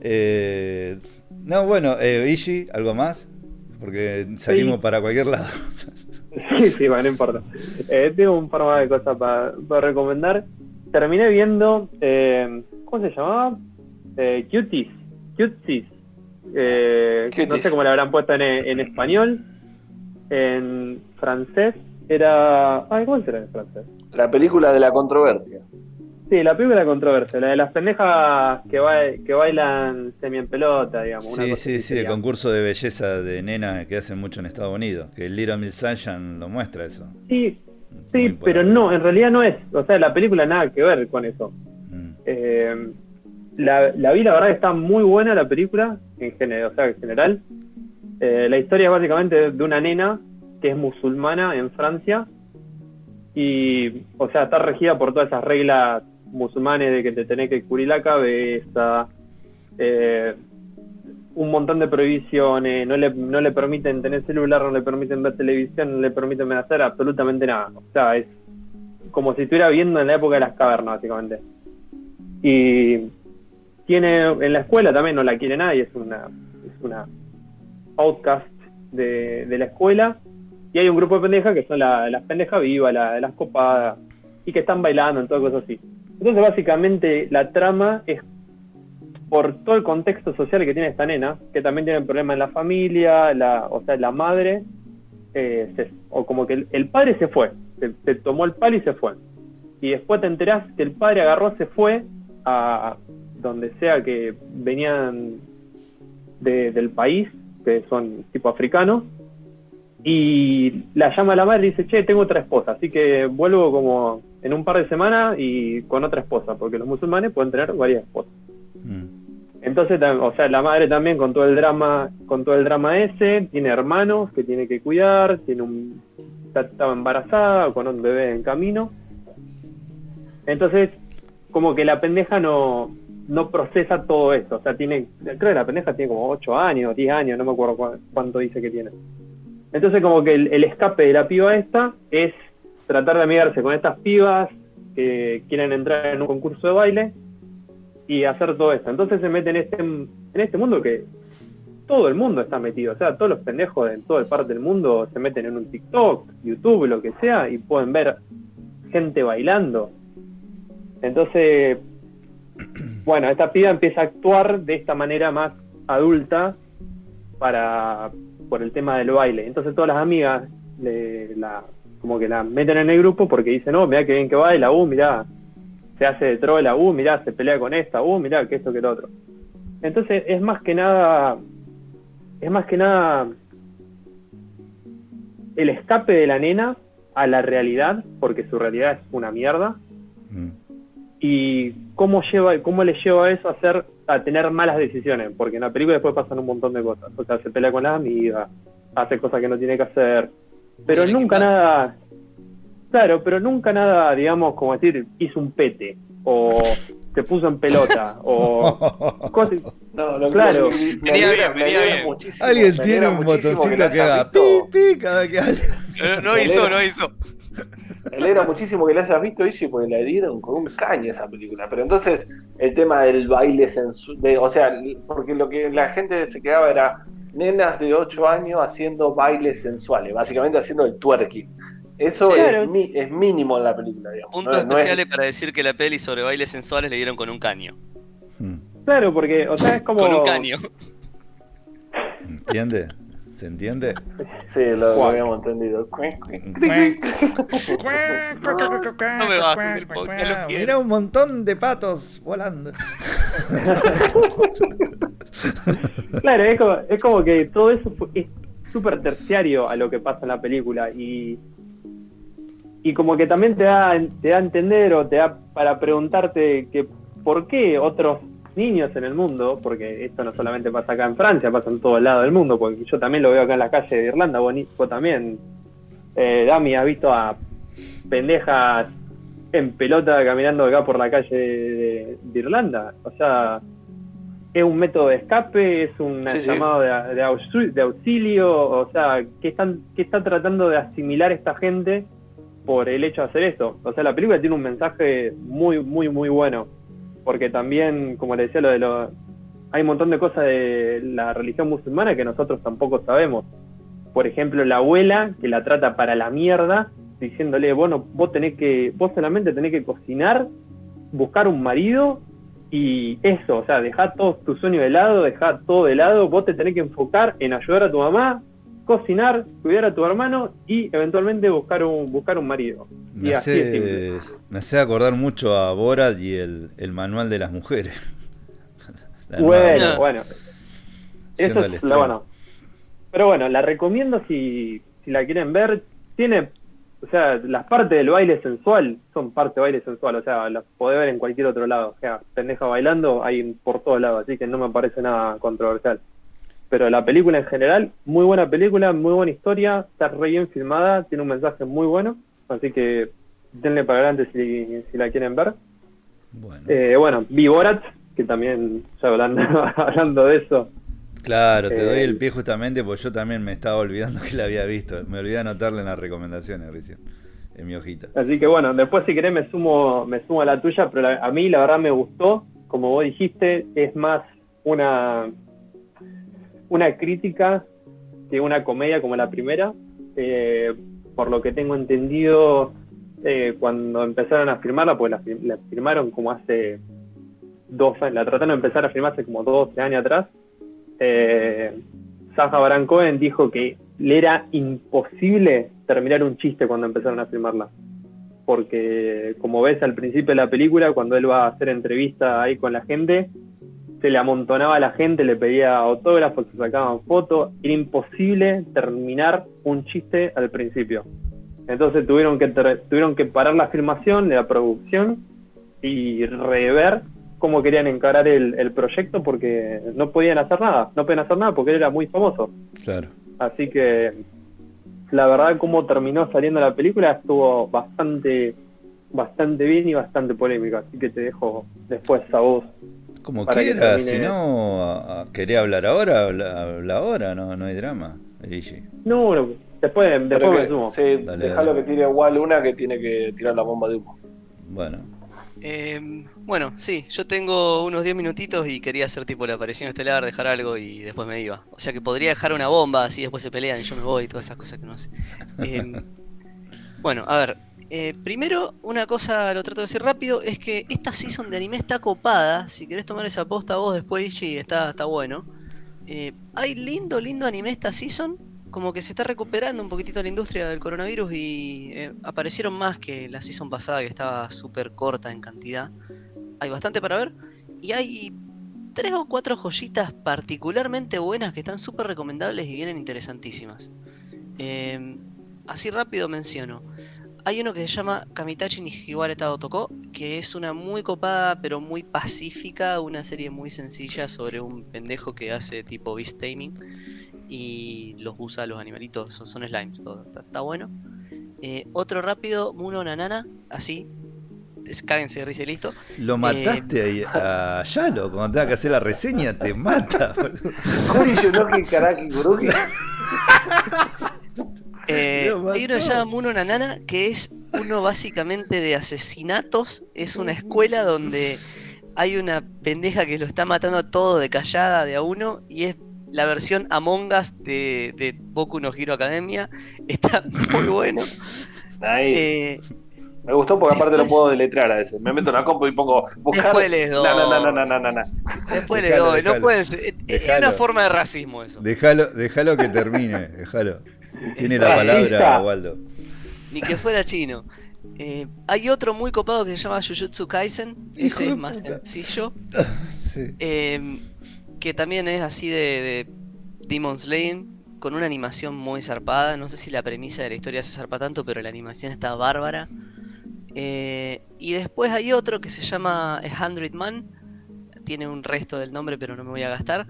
Eh, no, bueno, eh, Ishi, ¿algo más? Porque salimos para cualquier lado. sí, sí, bueno, no importa. Eh, tengo un par más de cosas para, para recomendar terminé viendo, eh, ¿cómo se llamaba? Eh, Cuties. Cuties. Eh, no sé cómo le habrán puesto en, español. En francés era. Ay, ¿cómo será en francés? La película de la controversia. Sí, la película de la controversia, la de las pendejas que, que bailan semi en pelota, digamos. Sí, sí, sí, el concurso de belleza de nena que hacen mucho en Estados Unidos, que el Little Miss Sunshine lo muestra eso. Sí, Sí, pero no, en realidad no es. O sea, la película nada que ver con eso. Mm. Eh, la, la, vi, la verdad que está muy buena la película, en general, o sea, en general. Eh, la historia es básicamente de una nena que es musulmana en Francia y, o sea, está regida por todas esas reglas musulmanes de que te tenés que cubrir la cabeza, eh, un montón de prohibiciones, no le, no le permiten tener celular, no le permiten ver televisión, no le permiten hacer absolutamente nada. O sea, es como si estuviera viendo en la época de las cavernas, básicamente. Y tiene en la escuela también no la quiere nadie, es una, es una outcast de, de la escuela. Y hay un grupo de pendejas que son las pendejas vivas, las copadas, y que están bailando en todo cosas así. Entonces, básicamente, la trama es por todo el contexto social que tiene esta nena, que también tiene problemas en la familia, la, o sea, la madre, eh, o como que el, padre se fue, se, tomó el palo y se fue. Y después te enterás que el padre agarró, se fue a donde sea que venían del país, que son tipo africanos, y la llama a la madre y dice, che, tengo otra esposa, así que vuelvo como en un par de semanas y con otra esposa, porque los musulmanes pueden tener varias esposas. Mm. Entonces, o sea, la madre también con todo el drama, con todo el drama ese, tiene hermanos que tiene que cuidar, tiene un estaba embarazada con un bebé en camino. Entonces, como que la pendeja no, no procesa todo esto. O sea, tiene, creo que la pendeja tiene como 8 años, 10 años, no me acuerdo cuánto dice que tiene. Entonces, como que el, el, escape de la piba esta es tratar de amigarse con estas pibas que quieren entrar en un concurso de baile y hacer todo esto. Entonces se mete en este, en este mundo que todo el mundo está metido. O sea, todos los pendejos de toda parte del mundo se meten en un TikTok, YouTube, lo que sea, y pueden ver gente bailando. Entonces, bueno, esta piba empieza a actuar de esta manera más adulta para por el tema del baile. Entonces todas las amigas le, la, como que la meten en el grupo porque dicen, no, mira que bien que baila, uh, mira, se hace de trola, uh, mirá, se pelea con esta, uh, mirá, que esto, que lo otro. Entonces es más que nada, es más que nada el escape de la nena a la realidad, porque su realidad es una mierda, mm. y cómo lleva, cómo le lleva eso a hacer, a tener malas decisiones, porque en la película después pasan un montón de cosas, o sea, se pelea con la amiga, hace cosas que no tiene que hacer, pero nunca nada, claro, pero nunca nada, digamos, como decir, hizo un pete, o se puso en pelota, o cosas. No, lo Claro. me Venía bien, venía bien. muchísimo- Alguien tiene un botoncito que haga pi, pi cada vez que. No, no hizo, no hizo. Me alegra muchísimo que la hayas visto, Ishi, porque la dieron con un caño esa película. Pero entonces, el tema del baile sensual, o sea, porque lo que la gente se quedaba era nenas de 8 años haciendo bailes sensuales, básicamente haciendo el twerking. Eso Sí. es, Claro. mi- es mínimo en la película, digamos. Puntos No- no es- especiales para decir que la peli sobre bailes sensuales le dieron con un caño. Hmm. Claro, porque, o sea, es como. Con un caño. ¿Entiende? ¿Se entiende? Sí, lo, lo habíamos entendido. No me bajes del podcast, lo quiero. Mira un montón de patos volando. Claro, es como, es como que todo eso fue- es súper terciario a lo que pasa en la película y, y como que también te da, te da a entender o te da para preguntarte que por qué otros niños en el mundo, porque esto no solamente pasa acá en Francia, pasa en todo el lado del mundo, porque yo también lo veo acá en la calle de Irlanda, vos, también, eh, Dami, has visto a pendejas en pelota caminando acá por la calle de, de Irlanda, o sea, es un método de escape, es un Sí, sí. llamado de, de de auxilio, o sea, ¿qué, están, ¿qué está tratando de asimilar esta gente por el hecho de hacer esto? O sea, la película tiene un mensaje muy, muy, muy bueno, porque también, como le decía, lo de lo, hay un montón de cosas de la religión musulmana que nosotros tampoco sabemos. Por ejemplo, la abuela que la trata para la mierda, diciéndole, bueno, vos tenés que, vos solamente tenés que cocinar, buscar un marido y eso, o sea, dejá todos tus sueños de lado, dejá todo de lado, vos te tenés que enfocar en ayudar a tu mamá, cocinar, cuidar a tu hermano y eventualmente buscar un, buscar un marido. Me Y así hace, me hace acordar mucho a Borat y el, el manual de las mujeres. La Bueno, nueva. bueno. Eso es lo bueno. Pero bueno, la recomiendo si, si la quieren ver. Tiene, o sea, las partes del baile sensual son parte de baile sensual, o sea, las podés ver en cualquier otro lado. O sea, pendeja bailando hay por todos lados, así que no me parece nada controversial. Pero la película en general, muy buena película, muy buena historia, está re bien filmada, tiene un mensaje muy bueno, así que denle para adelante si, si la quieren ver. Bueno, Eh, bueno, vi Borat, que también, ya hablando, hablando de eso, claro, te doy eh, el pie justamente porque yo también me estaba olvidando que la había visto. Me olvidé anotarle en las recomendaciones recién, en mi hojita. así que bueno, después si querés me sumo, me sumo a la tuya, pero la- a mí la verdad me gustó, como vos dijiste, es más una, una crítica que una comedia como la primera. Eh, por lo que tengo entendido, eh, cuando empezaron a filmarla, pues la, fir- la firmaron como hace dos años, la trataron de empezar a filmar hace como 12 años atrás. Eh, Saja Baron Cohen dijo que le era imposible terminar un chiste cuando empezaron a filmarla. Porque, como ves al principio de la película, cuando él va a hacer entrevista ahí con la gente, se le amontonaba a la gente, le pedía autógrafos, se sacaban fotos. Era imposible terminar un chiste al principio. Entonces tuvieron que, tuvieron que parar la filmación de la producción y rever cómo querían encarar el, el proyecto porque no podían hacer nada, no podían hacer nada porque él era muy famoso. Claro. Así que la verdad cómo terminó saliendo la película estuvo bastante bastante bien y bastante polémica, así que te dejo después a vos. Como Para que quieras, termine- si no, querés hablar ahora, habla, habla ahora, no, no hay drama. Gigi. No, no, después, después que- me sumo. sí, Dale, dejalo dale. que tire igual una que tiene que tirar la bomba de humo. Bueno, Eh, bueno, sí, yo tengo unos 10 minutitos y quería hacer tipo la aparición estelar, dejar algo y después me iba. O sea que podría dejar una bomba, así después se pelean y yo me voy y todas esas cosas que no hace. Eh, bueno, a ver, eh, primero una cosa, lo trato de decir rápido, es que esta season de anime está copada. Si querés tomar esa posta vos después, Ichi, está, está bueno. Eh, hay lindo, lindo anime esta season. Como que se está recuperando un poquitito la industria del coronavirus y eh, aparecieron más que la season pasada que estaba súper corta en cantidad. Hay bastante para ver y hay tres o cuatro joyitas particularmente buenas que están súper recomendables y vienen interesantísimas. Así rápido menciono. Hay uno que se llama Kamitachi ni Hiware Tao Toko, que es una muy copada pero muy pacífica, una serie muy sencilla sobre un pendejo que hace tipo beast taming. y los usa los animalitos, son, son slimes, todo, está, bueno. Eh, otro rápido, Muno Nanana, así, cáguense de risa y listo. Lo eh, mataste ahí a Yalo cuando tenga que hacer la reseña, te mata, boludo. Eh, hay uno que se llama Muno Nanana, que es uno básicamente de asesinatos. Es una escuela donde hay una pendeja que lo está matando a todo de callada de a uno y es la versión Among Us de, de Boku no Hero Academia. Está muy bueno. Eh, me gustó porque aparte lo puedo deletrear a veces. Me meto en la compu y pongo buscar. Después les doy. No, no, no, no, no, no. Después les doy. No puede ser. Es una forma de racismo eso. Déjalo, déjalo que termine. Déjalo. Tiene la palabra, Waldo. Ni que fuera chino. Eh, hay otro muy copado que se llama Jujutsu Kaisen. Ese es más sencillo. Eh, que también es así de, de Demon Slaying. Con una animación muy zarpada. No sé si la premisa de la historia se zarpa tanto, pero la animación está bárbara. Eh, y después hay otro que se llama A Hundred Man. Tiene un resto del nombre, pero no me voy a gastar.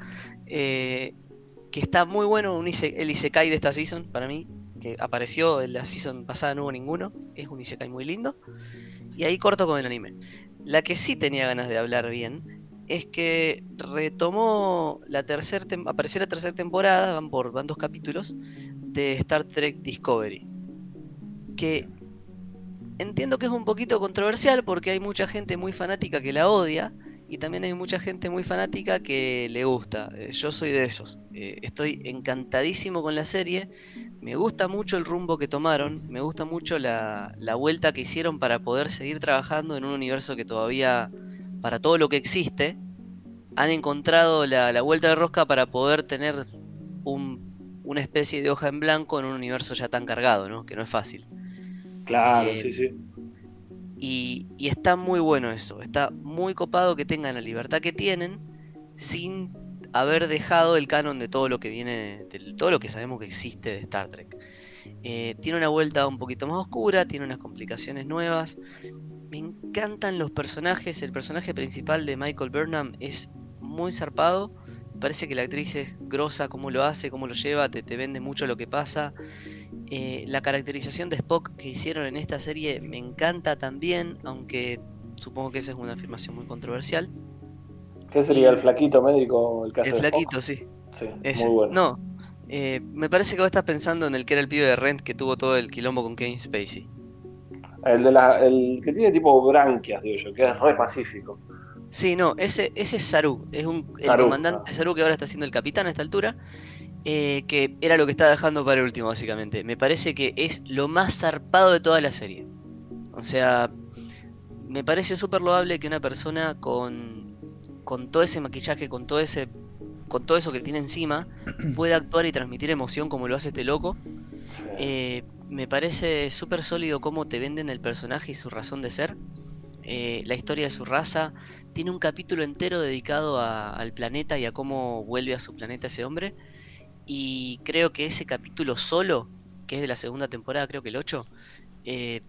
Eh, que está muy bueno, el Isekai de esta season para mí. Que apareció en la season pasada, no hubo ninguno. Es un Isekai muy lindo. Y ahí corto con el anime. La que sí tenía ganas de hablar bien es que retomó la tercera apareció la tercera temporada, van por van dos capítulos de Star Trek Discovery. Que Entiendo que es un poquito controversial porque hay mucha gente muy fanática que la odia y también hay mucha gente muy fanática que le gusta. Eh, yo soy de esos. Eh, estoy encantadísimo con la serie. Me gusta mucho el rumbo que tomaron. Me gusta mucho la, vuelta que hicieron para poder seguir trabajando en un universo que todavía, para todo lo que existe, han encontrado la, vuelta de rosca para poder tener una especie de hoja en blanco en un universo ya tan cargado, ¿no? que no es fácil. Claro, sí, sí. Y, está muy bueno eso, está muy copado que tengan la libertad que tienen sin haber dejado el canon de todo lo que viene, de todo lo que sabemos que existe de Star Trek. Eh, tiene una vuelta un poquito más oscura, tiene unas complicaciones nuevas. Me encantan los personajes, el personaje principal de Michael Burnham es muy zarpado. Parece que la actriz es grosa, cómo lo hace, cómo lo lleva, te, te vende mucho lo que pasa. Eh, la caracterización de Spock que hicieron en esta serie me encanta también, aunque supongo que esa es una afirmación muy controversial. ¿Qué sería el flaquito médico? El, caso el flaquito, sí. Sí, muy bueno. No, eh, me parece que vos estás pensando en el que era el pibe de Rent que tuvo todo el quilombo con Kane Spacey. El, de la, el que tiene tipo branquias, digo yo, que es re pacífico. Sí, no, ese, ese es Saru, es un, el comandante ah. Saru que ahora está siendo el capitán a esta altura. Eh, que era lo que estaba dejando para el último, básicamente. Me parece que es lo más zarpado de toda la serie. O sea, me parece súper loable que una persona con, con todo ese maquillaje, con todo ese con todo eso que tiene encima, pueda actuar y transmitir emoción como lo hace este loco. Eh, me parece súper sólido cómo te venden el personaje y su razón de ser. Eh, la historia de su raza. Tiene un capítulo entero dedicado al planeta y a cómo vuelve a su planeta ese hombre. Y creo que ese capítulo solo, que es de la segunda temporada, creo que el 8, eh,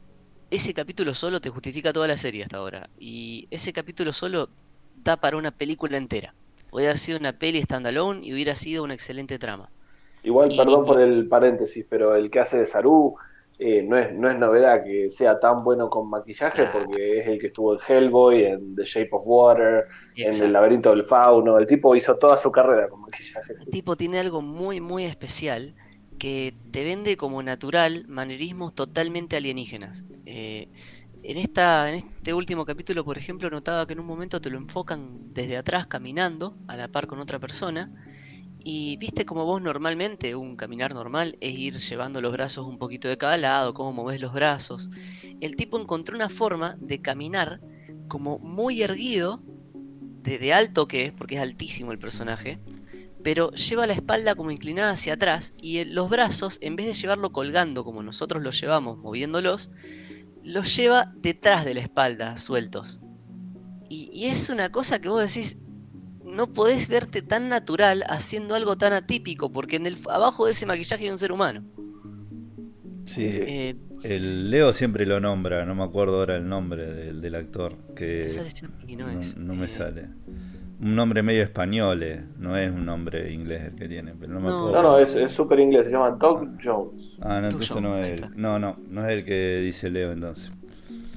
ese capítulo solo te justifica toda la serie hasta ahora. Y ese capítulo solo da para una película entera. Podría haber sido una peli standalone y hubiera sido una excelente trama. Igual, perdón por el paréntesis, pero el que hace de Saru eh, no, es, no es novedad que sea tan bueno con maquillaje porque es el que estuvo en Hellboy, en The Shape of Water, en El laberinto del fauno. El tipo hizo toda su carrera con maquillaje. El tipo tiene algo muy, muy especial que te vende como natural manerismos totalmente alienígenas. Eh, en, esta, en este último capítulo, por ejemplo, notaba que en un momento te lo enfocan desde atrás caminando a la par con otra persona y viste como vos normalmente, un caminar normal es ir llevando los brazos un poquito de cada lado, cómo moves los brazos. El tipo encontró una forma de caminar como muy erguido, de, alto que es, porque es altísimo el personaje, pero lleva la espalda como inclinada hacia atrás y los brazos, en vez de llevarlo colgando como nosotros los llevamos moviéndolos, los lleva detrás de la espalda, sueltos. Y, y es una cosa que vos decís, no podés verte tan natural haciendo algo tan atípico, porque en el abajo de ese maquillaje hay un ser humano. Sí, eh, el Leo siempre lo nombra, no me acuerdo ahora el nombre del, actor, que no, no, me eh, sale. un nombre medio español, eh. no es un nombre inglés el que tiene. Pero no, me no, no, es súper inglés, se llama Doug Jones. Ah, no, entonces no es él. No, no, no es el que dice Leo entonces.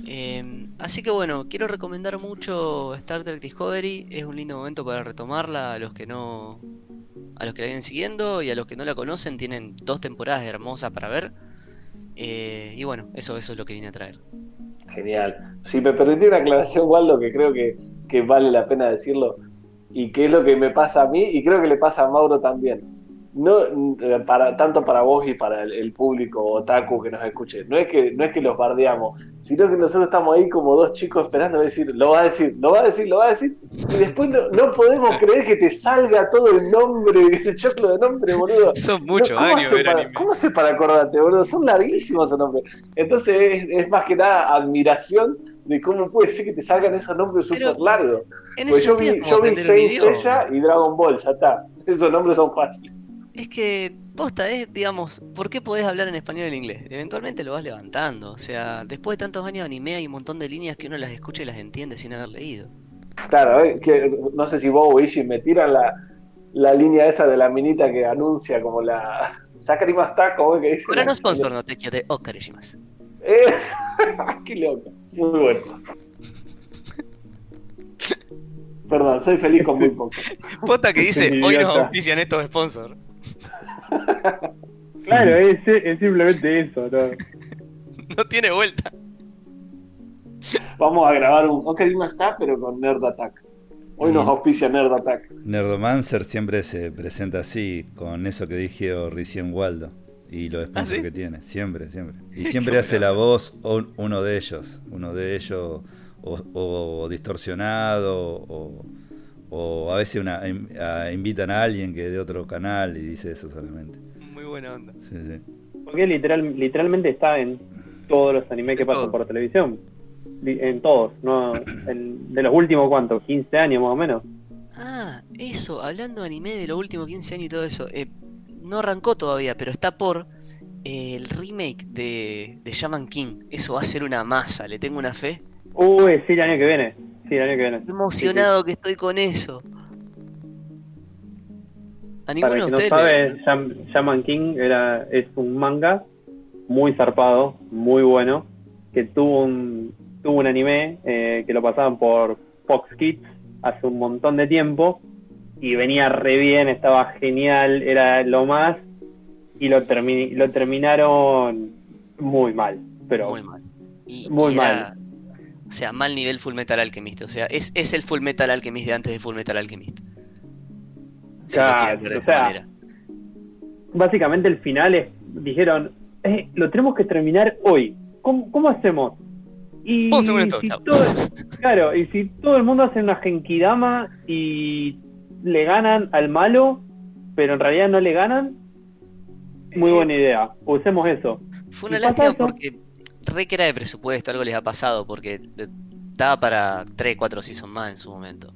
Em, así que bueno, quiero recomendar mucho Star Trek Discovery. Es un lindo momento para retomarla a los que no. A los que la vienen siguiendo y a los que no la conocen, tienen dos temporadas hermosas para ver. Eh, y bueno, eso, eso es lo que vine a traer. Genial. Si me permitís una aclaración, Waldo, que creo que, que vale la pena decirlo, y que es lo que me pasa a mí, y creo que le pasa a Mauro también no eh, para tanto para vos y para el, público otaku que nos escuche no es que no es que los bardeamos sino que nosotros estamos ahí como dos chicos esperando a decir lo va a decir lo va a decir lo va a decir y después no, podemos creer que te salga todo el nombre el choclo de nombre boludo. Son muchos años ¿cómo hace para acordarte boludo son larguísimos esos nombres. Entonces es, más que nada admiración de cómo puede ser que te salgan esos nombres súper largos. pues yo vi, yo vi Saint y Dragon Ball ya está. Esos nombres son fáciles es que, posta, es, digamos, ¿por qué podés hablar en español y en inglés? Eventualmente lo vas levantando. O sea, después de tantos años de anime hay un montón de líneas que uno las escucha y las entiende sin haber leído. Claro, eh, que, no sé si vos o Ishi me tiran la, la línea esa de la minita que anuncia como la Sakarimastaco, que dice. Ahora no sponsor no te de Okarishimas. Es. Qué loco. Muy bueno. Perdón, soy feliz con muy poco. Pota que dice, hoy nos auspician estos sponsors. claro, es, simplemente eso, ¿no? no tiene vuelta. Vamos a grabar un no está, pero con Nerd Attack. Hoy nos auspicia Nerd Attack. Nerdomancer siempre se presenta así, con eso que dije recién Waldo. Y los ¿Ah, sponsors que tiene, siempre, siempre. Y siempre hace la voz uno de ellos. Uno de ellos o, distorsionado o, o, a veces una, invitan a alguien que de otro canal y dice eso solamente. Muy buena onda. Porque literal, literalmente está en todos los animes que pasan por televisión. En todos, ¿no? de los últimos, ¿cuántos? 15 años más o menos. Ah, eso, hablando de anime de los últimos 15 años y todo eso. Eh, no arrancó todavía, pero está por eh, el remake de, de Shaman King. Eso va a ser una masa, le tengo una fe. Uy, sí, el año que viene. Sí, el año que viene. Estoy emocionado que estoy con eso. A Para que no sabe, Shaman King era, es un manga muy zarpado, muy bueno, que tuvo un, tuvo un anime eh, que lo pasaban por Fox Kids hace un montón de tiempo y venía re bien, estaba genial, era lo más y lo, lo terminaron muy mal, pero muy mal. muy mal. O sea, mal nivel Full Metal Alchemist. O sea, es, es el Full Metal Alchemist de antes de Full Metal Alchemist. claro, o sea, básicamente el final es, dijeron, eh, lo tenemos que terminar hoy. ¿Cómo, cómo hacemos? Y si todo, claro, y si todo el mundo hace una genkidama y le ganan al malo, pero en realidad no le ganan, muy buena idea. Usemos eso. Fue una lástima porque re que era de presupuesto, algo les ha pasado, porque daba para 3, 4 seasons más en su momento.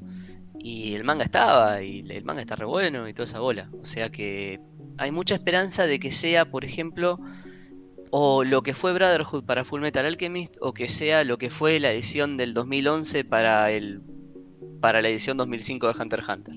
Y el manga estaba, y el manga está re bueno y toda esa bola. O sea que hay mucha esperanza de que sea, por ejemplo, o lo que fue Brotherhood para Full Metal Alchemist, o que sea lo que fue la edición del 2011 para, el, para la edición 2005 de Hunter x Hunter.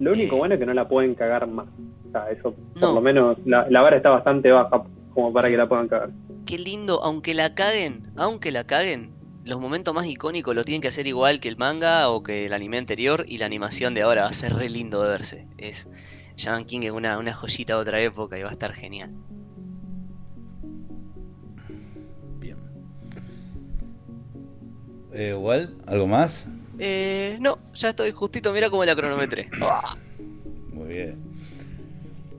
Lo único eh, bueno es que no la pueden cagar más. O sea, eso, por lo menos, la, la vara está bastante baja como para que la puedan cagar qué lindo, aunque la caguen, aunque la caguen, los momentos más icónicos lo tienen que hacer igual que el manga o que el anime anterior y la animación de ahora va a ser re lindo de verse. Es Shaman King es una, una joyita de otra época y va a estar genial. Bien. Eh, ¿Igual? ¿Algo más? Eh, no, ya estoy justito, mira cómo la cronometré. Muy bien.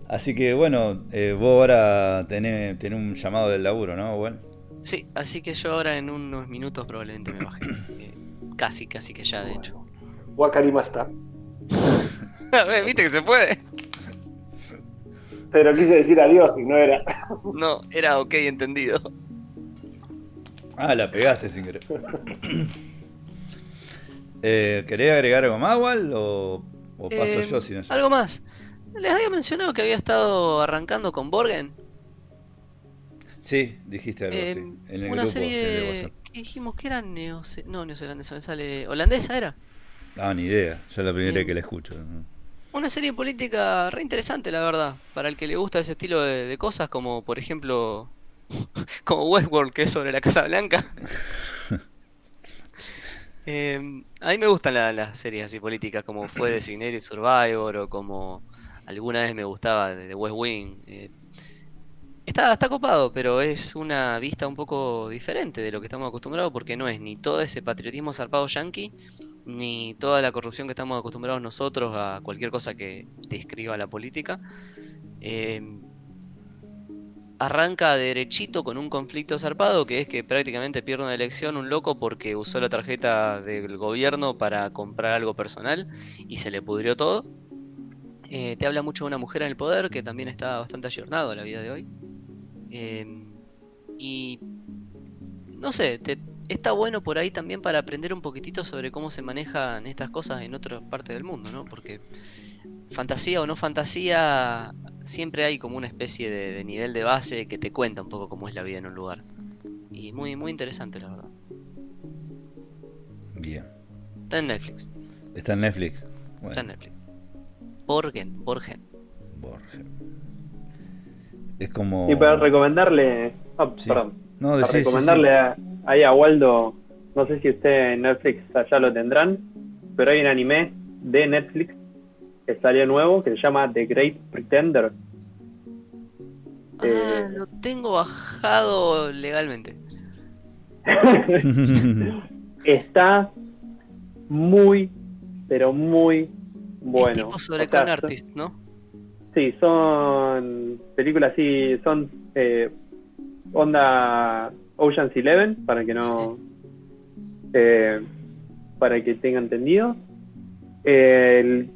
Así que bueno, eh, vos ahora tenés, un llamado del laburo, ¿no? Bueno. Sí, así que yo ahora en unos minutos probablemente me baje. Eh, casi, casi que ya, de hecho. Wakarima está. ¿Viste que se puede? Pero quise decir adiós y no era. no, era ok, entendido. Ah, la pegaste sin querer. eh, ¿Querés agregar algo más, Wal? ¿O, paso eh, yo si no? Algo más. ¿Les había mencionado que había estado arrancando con Borgen? Sí, dijiste algo así. Eh, en el una serie que dijimos que era neozelandesa, no neozelandesa, me sale. ¿Holandesa era? Ah, ni idea. Yo la primera vez que la escucho. Una serie política re interesante, la verdad. Para el que le gusta ese estilo de, cosas, como por ejemplo, como Westworld, que es sobre la Casa Blanca. Em, a mí me gustan las series así políticas, como fue Designated Survivor o como alguna vez me gustaba de West Wing. Eh, está, está copado, pero es una vista un poco diferente de lo que estamos acostumbrados porque no es ni todo ese patriotismo zarpado yankee, ni toda la corrupción que estamos acostumbrados nosotros a cualquier cosa que describa la política. Em, arranca derechito con un conflicto zarpado, que es que prácticamente pierde una elección un loco porque usó la tarjeta del gobierno para comprar algo personal y se le pudrió todo. Eh, te habla mucho de una mujer en el poder que también está bastante ayornado a la vida de hoy. Em, y no sé, está bueno por ahí también para aprender un poquitito sobre cómo se manejan estas cosas en otras partes del mundo, ¿no? Porque fantasía o no fantasía, siempre hay como una especie de, nivel de base que te cuenta un poco cómo es la vida en un lugar. Y muy, muy interesante, la verdad. Bien. Está en Netflix. Está en Netflix. Está en Netflix. Borgen, Borgen. Borgen. Es como. Y para recomendarle. Oh, perdón. No, para recomendarle ahí a Waldo. No sé si usted en Netflix allá lo tendrán. Pero hay un anime de Netflix que salió nuevo que se llama The Great Pretender. Ah, eh, lo tengo bajado legalmente. Está muy, pero muy bueno. Es tipo sobre con artist, ¿no? Sí, son películas así, son eh, onda Ocean's Eleven, para que no. Eh, para que tenga entendido. El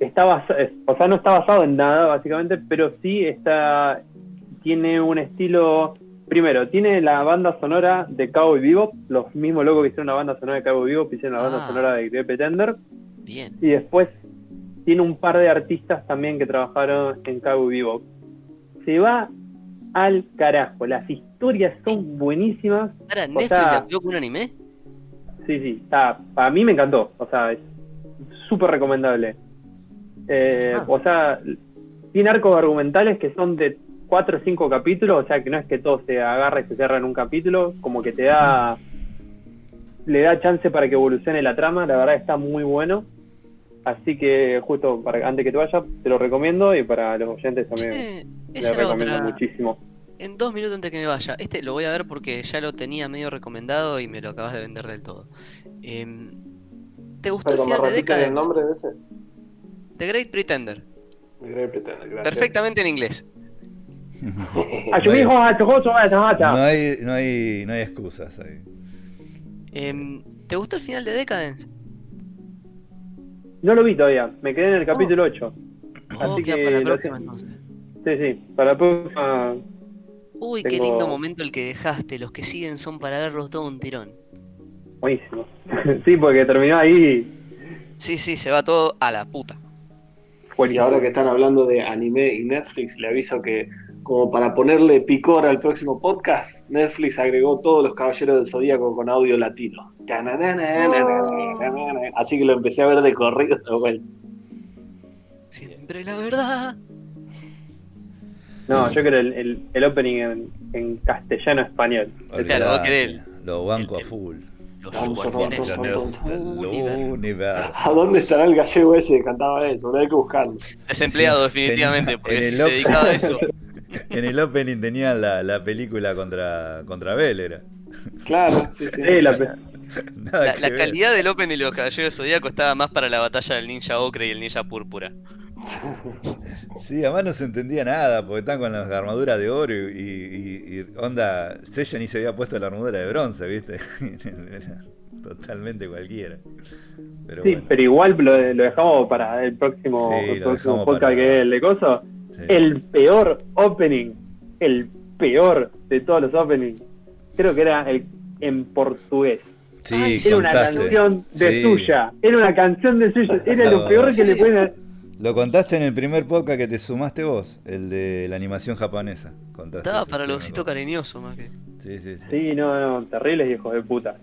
está basado, o sea, no está basado en nada, básicamente, pero sí está, tiene un estilo, primero, tiene la banda sonora de Cabo y Vivo, los mismos locos que hicieron una banda sonora de Cabo y Vivo, hicieron la banda ah. sonora de Great Pretender. Bien. Y después tiene un par de artistas también que trabajaron en Cabo y Vivo. Se va al carajo, las historias son buenísimas. ¿Para Netflix la con un anime? Sí, sí, está, para mí me encantó, o sea, es súper recomendable. Eh, ah. O sea, tiene arcos argumentales que son de cuatro o cinco capítulos, o sea que no es que todo se agarre y se cierra en un capítulo, como que te da le da chance para que evolucione la trama, la verdad está muy bueno. Así que justo para antes que te vaya, te lo recomiendo y para los oyentes también te lo recomiendo muchísimo. En dos minutos antes que me vaya, este lo voy a ver porque ya lo tenía medio recomendado y me lo acabas de vender del todo. Em, ¿Te gustó el final de el nombre de ese? The Great Pretender. The Great Pretender, gracias. Perfectamente en inglés. no, hay, no, hay, no, hay, no hay excusas ahí. Eh, ¿Te gustó el final de Decadence? No lo vi todavía, me quedé en el capítulo 8. Así que para la próxima entonces. Sí, sí, para la próxima. Uy, qué lindo momento el que dejaste. Los que siguen son para verlos todo un tirón. Buenísimo. sí, porque terminó ahí. Sí, sí, se va todo a la puta. Y ahora que están hablando de anime y Netflix, le aviso que como para ponerle picor al próximo podcast, Netflix agregó todos los Caballeros del Zodíaco con audio latino. Así que lo empecé a ver de corrido Siempre la verdad. No, yo creo el, el, opening en, castellano español. Claro, Lo banco a full. ¿A dónde estará el gallego ese que cantaba eso? Hay que buscarlo. Desempleado, definitivamente, porque si se dedicaba a eso. En el opening tenía la, la película contra, contra Bell, era. Claro, sí, sí. la, la, calidad del opening de los Caballeros Zodíaco estaba más para la batalla del ninja ocre y el ninja púrpura. Sí, además no se entendía nada, porque están con las armaduras de oro y, y, onda, Sella ni se había puesto la armadura de bronce, ¿viste? totalmente cualquiera. sí, pero igual lo, dejamos para el próximo, podcast que es el de Coso. El peor opening, el peor de todos los openings, creo que era el en portugués. Sí, era una canción de suya, era una canción de suya, era lo peor que le pueden lo contaste en el primer podcast que te sumaste vos, el de la animación japonesa. Estaba para el osito cariñoso más que. Sí, sí, sí. Sí, no, no, terribles hijos de puta.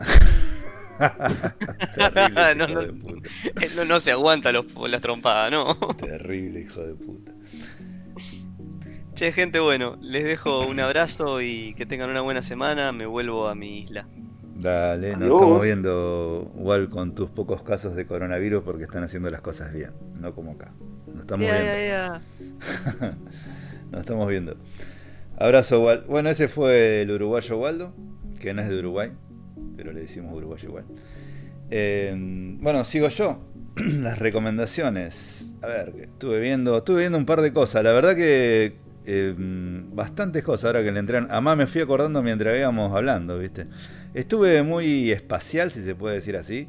Terrible, no, no, no, no, se aguanta los, las trompadas, ¿no? Terrible, hijo de puta. Che, gente, bueno, les dejo un abrazo y que tengan una buena semana. Me vuelvo a mi isla. Dale, nos estamos viendo igual con tus pocos casos de coronavirus porque están haciendo las cosas bien, no como acá. Nos estamos viendo. nos estamos viendo. Abrazo, Wal. Bueno, ese fue el uruguayo Waldo, que no es de Uruguay, pero le decimos uruguayo igual. Eh, bueno, sigo yo. Las recomendaciones. A ver, estuve viendo, estuve viendo un par de cosas. La verdad que eh, bastantes cosas ahora que le entran. Además me fui acordando mientras íbamos hablando, ¿viste? Estuve muy espacial, si se puede decir así.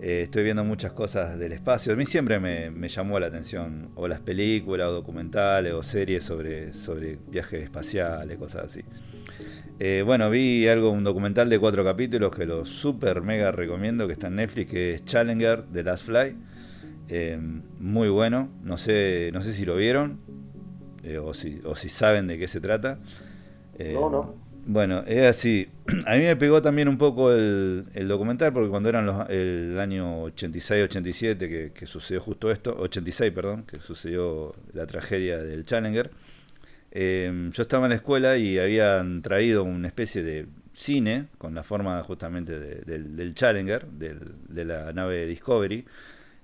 Eh, estoy viendo muchas cosas del espacio. A mí siempre me, llamó la atención o las películas o documentales o series sobre, sobre viajes espaciales, cosas así. Eh, bueno, vi algo, un documental de cuatro capítulos que lo super mega recomiendo, que está en Netflix, que es Challenger de Last Fly. muy bueno, no sé, no sé si lo vieron, eh, o, si, o si saben de qué se trata. Eh, no, no. Bueno, es así. A mí me pegó también un poco el, documental, porque cuando eran los, el año 86-87 que, sucedió justo esto, 86, perdón, que sucedió la tragedia del Challenger, eh, yo estaba en la escuela y habían traído una especie de cine con la forma justamente del, Challenger, de la nave Discovery,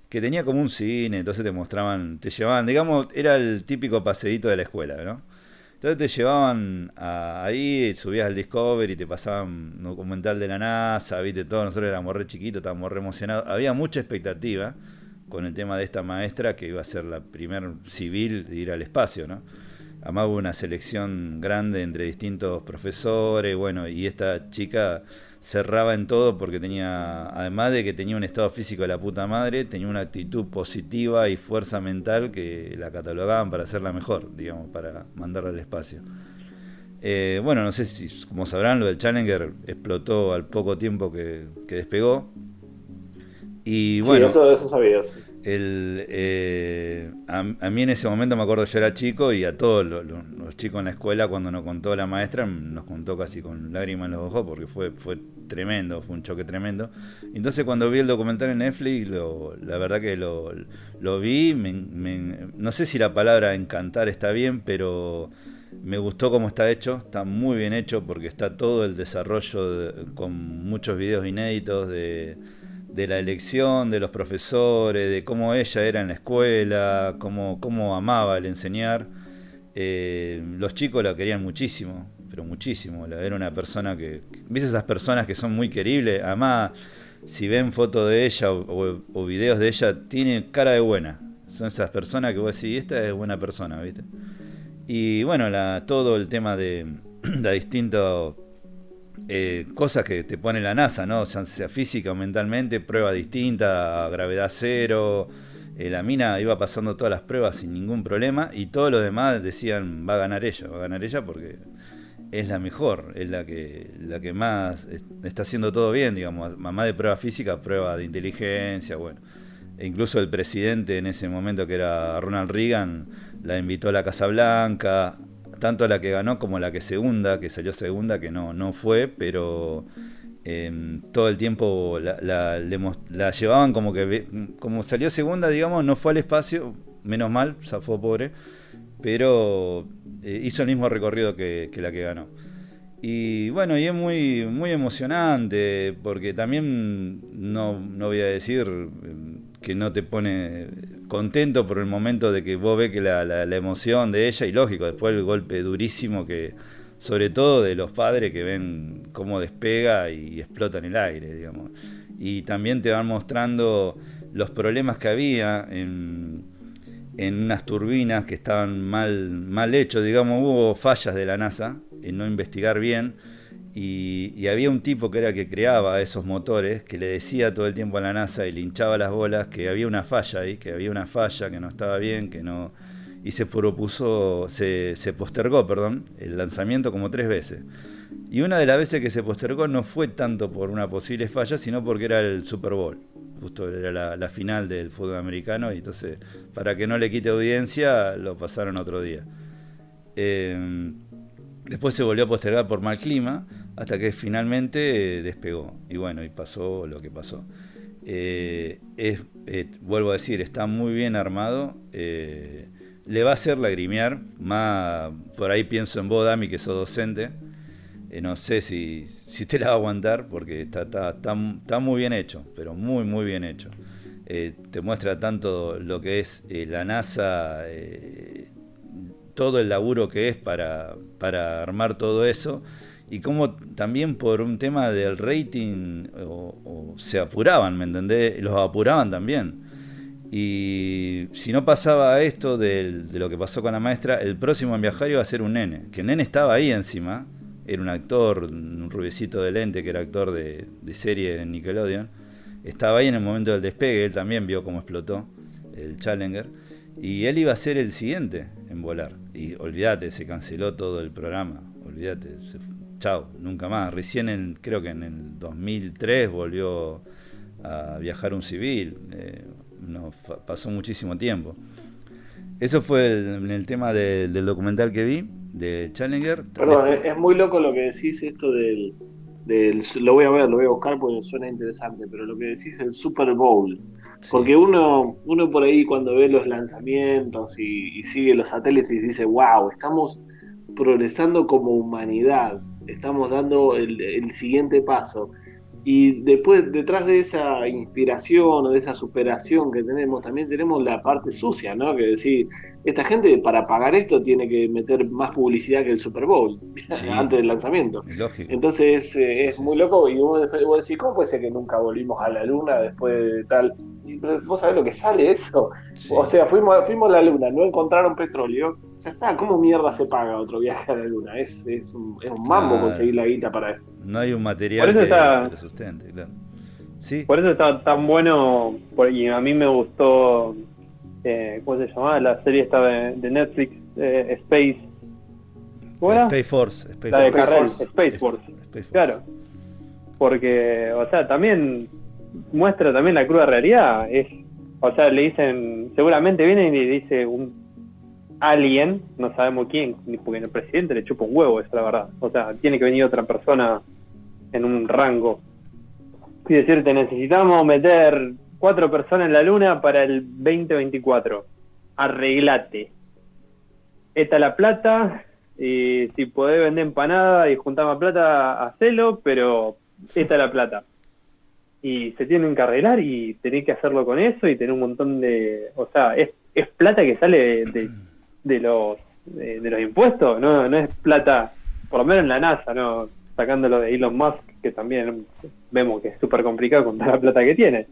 que tenía como un cine, entonces te mostraban, te llevaban, digamos, era el típico paseíto de la escuela, ¿no? Entonces te llevaban ahí, subías al Discovery te pasaban un documental de la NASA, viste, todos nosotros éramos re chiquitos, estábamos re emocionados. Había mucha expectativa con el tema de esta maestra que iba a ser la primer civil de ir al espacio, ¿no? Además hubo una selección grande entre distintos profesores, bueno, y esta chica cerraba en todo porque tenía, además de que tenía un estado físico de la puta madre, tenía una actitud positiva y fuerza mental que la catalogaban para hacerla mejor, digamos, para mandarla al espacio. Eh, bueno, no sé si, como sabrán, lo del Challenger explotó al poco tiempo que, despegó. Y bueno, sí, eso, eso sabías. El, eh, a, mí en ese momento me acuerdo yo era chico y a todos los, chicos en la escuela cuando nos contó la maestra nos contó casi con lágrimas en los ojos porque fue, fue tremendo, fue un choque tremendo. Entonces cuando vi el documental en Netflix, la verdad que lo, vi, no sé si la palabra encantar está bien, pero me gustó cómo está hecho, está muy bien hecho porque está todo el desarrollo con muchos videos inéditos de de la elección de los profesores, de cómo ella era en la escuela, cómo, cómo amaba el enseñar. Eh, los chicos la querían muchísimo, pero muchísimo. Era una persona que. ¿Viste esas personas que son muy queribles? Además, si ven fotos de ella o, videos de ella, tiene cara de buena. Son esas personas que vos decís, esta es buena persona, ¿viste? Y bueno, todo el tema de la distintos eh, cosas que te pone la NASA, ¿no? O sea, física o mentalmente, prueba distinta, gravedad cero. Eh, la mina iba pasando todas las pruebas sin ningún problema y todos los demás decían va a ganar ella, va a ganar ella porque es la mejor, es la que, la que más está haciendo todo bien, digamos, mamá de prueba física, prueba de inteligencia, bueno. E incluso el presidente en ese momento que era Ronald Reagan la invitó a la Casa Blanca, tanto la que ganó como la que segunda, que salió segunda, que no, no fue, pero em, todo el tiempo la, llevaban como que, como salió segunda, digamos, no fue al espacio, menos mal, fue pobre, pero eh, hizo el mismo recorrido que, que la que ganó. Y bueno, y es muy, muy emocionante, porque también no, no voy a decir em, que no te pone contento por el momento de que vos ves que la, la, emoción de ella y lógico, después el golpe durísimo que, sobre todo de los padres que ven cómo despega y explota en el aire, digamos. Y también te van mostrando los problemas que había en, en unas turbinas que estaban mal, mal hechos, digamos, hubo fallas de la NASA en no investigar bien y, había un tipo que era el que creaba esos motores, que le decía todo el tiempo a la NASA y le hinchaba las bolas que había una falla ahí, que había una falla, que no estaba bien, que no... Y se propuso, se, postergó, perdón, el lanzamiento como tres veces. Y una de las veces que se postergó no fue tanto por una posible falla, sino porque era el Super Bowl. Justo era la, final del fútbol americano y entonces, para que no le quite audiencia, lo pasaron otro día. Eh, Después se volvió a postergar por mal clima, hasta que finalmente despegó. Y bueno, y pasó lo que pasó. es, vuelvo a decir, está muy bien armado. le va a hacer lagrimear. Más, por ahí pienso en vos, Dami, que sos docente. no sé si, si, te la va a aguantar, porque está, está, está muy bien hecho, pero muy, muy bien hecho. Eh, te muestra tanto lo que es eh, la NASA, eh, todo el laburo que es para, para, armar todo eso, y cómo también por un tema del rating o, se apuraban, ¿me entendés? Los apuraban también. Y si no pasaba esto de lo que pasó con la maestra, el próximo en viajar iba a ser un nene, que el nene estaba ahí encima, era un actor, un rubiecito de lente que era actor de, de serie de Nickelodeon estaba ahí en el momento del despegue, él también vio cómo explotó el Challenger, y él iba a ser el siguiente en volar. Y olvídate, se canceló todo el programa, olvídate, chao, nunca más. Recién en, creo que en el 2003 volvió a viajar un civil, eh, pasó muchísimo tiempo. Eso fue el, el tema del documental que vi, de Challenger. Perdón, es muy loco lo que decís esto del, lo voy a ver, lo voy a buscar porque suena interesante, pero lo que decís el Super Bowl. Porque uno, uno por ahí cuando ve los lanzamientos y, sigue los satélites dice, wow, estamos progresando como humanidad, estamos dando el, el siguiente paso. Y después, detrás de esa inspiración o de esa superación que tenemos, también tenemos la parte sucia, ¿no? Que decir, esta gente para pagar esto tiene que meter más publicidad que el Super Bowl antes del lanzamiento. Entonces eh, es muy loco. Y vos, vos, decís, ¿cómo puede ser que nunca volvimos a la luna después de tal? ¿Vos sabés lo que sale eso? O sea, fuimos, fuimos a la luna, no encontraron petróleo ya está, ¿cómo mierda se paga otro viaje a la luna? Es, es, un, es un mambo conseguir la guita para esto. No hay un material que lo sustente, claro. ¿Sí? Por eso está tan bueno, y a mí me gustó, eh, ¿cómo se llamaba? La serie esta de, Netflix, eh, Space. ¿Cómo era? Space Force. Space la de Carrel, Space, Force. Claro. Porque, o sea, también muestra también la cruda realidad. Es, o sea, le dicen, seguramente viene y le dice un alguien, no sabemos quién, porque el presidente le chupa un huevo, es la verdad. O sea, tiene que venir otra persona en un rango y decirte, necesitamos meter cuatro personas en la luna para el 2024. Arreglate. Esta la plata, y si podés vender empanada y juntar más plata, hacelo, pero esta la plata. Y se tienen que arreglar y tenés que hacerlo con eso y tener un montón de... O sea, es, es plata que sale de los de, los impuestos, no, no es plata, por lo menos en la NASA, no sacándolo de Elon Musk, que también vemos que es súper complicado con toda la plata que tiene.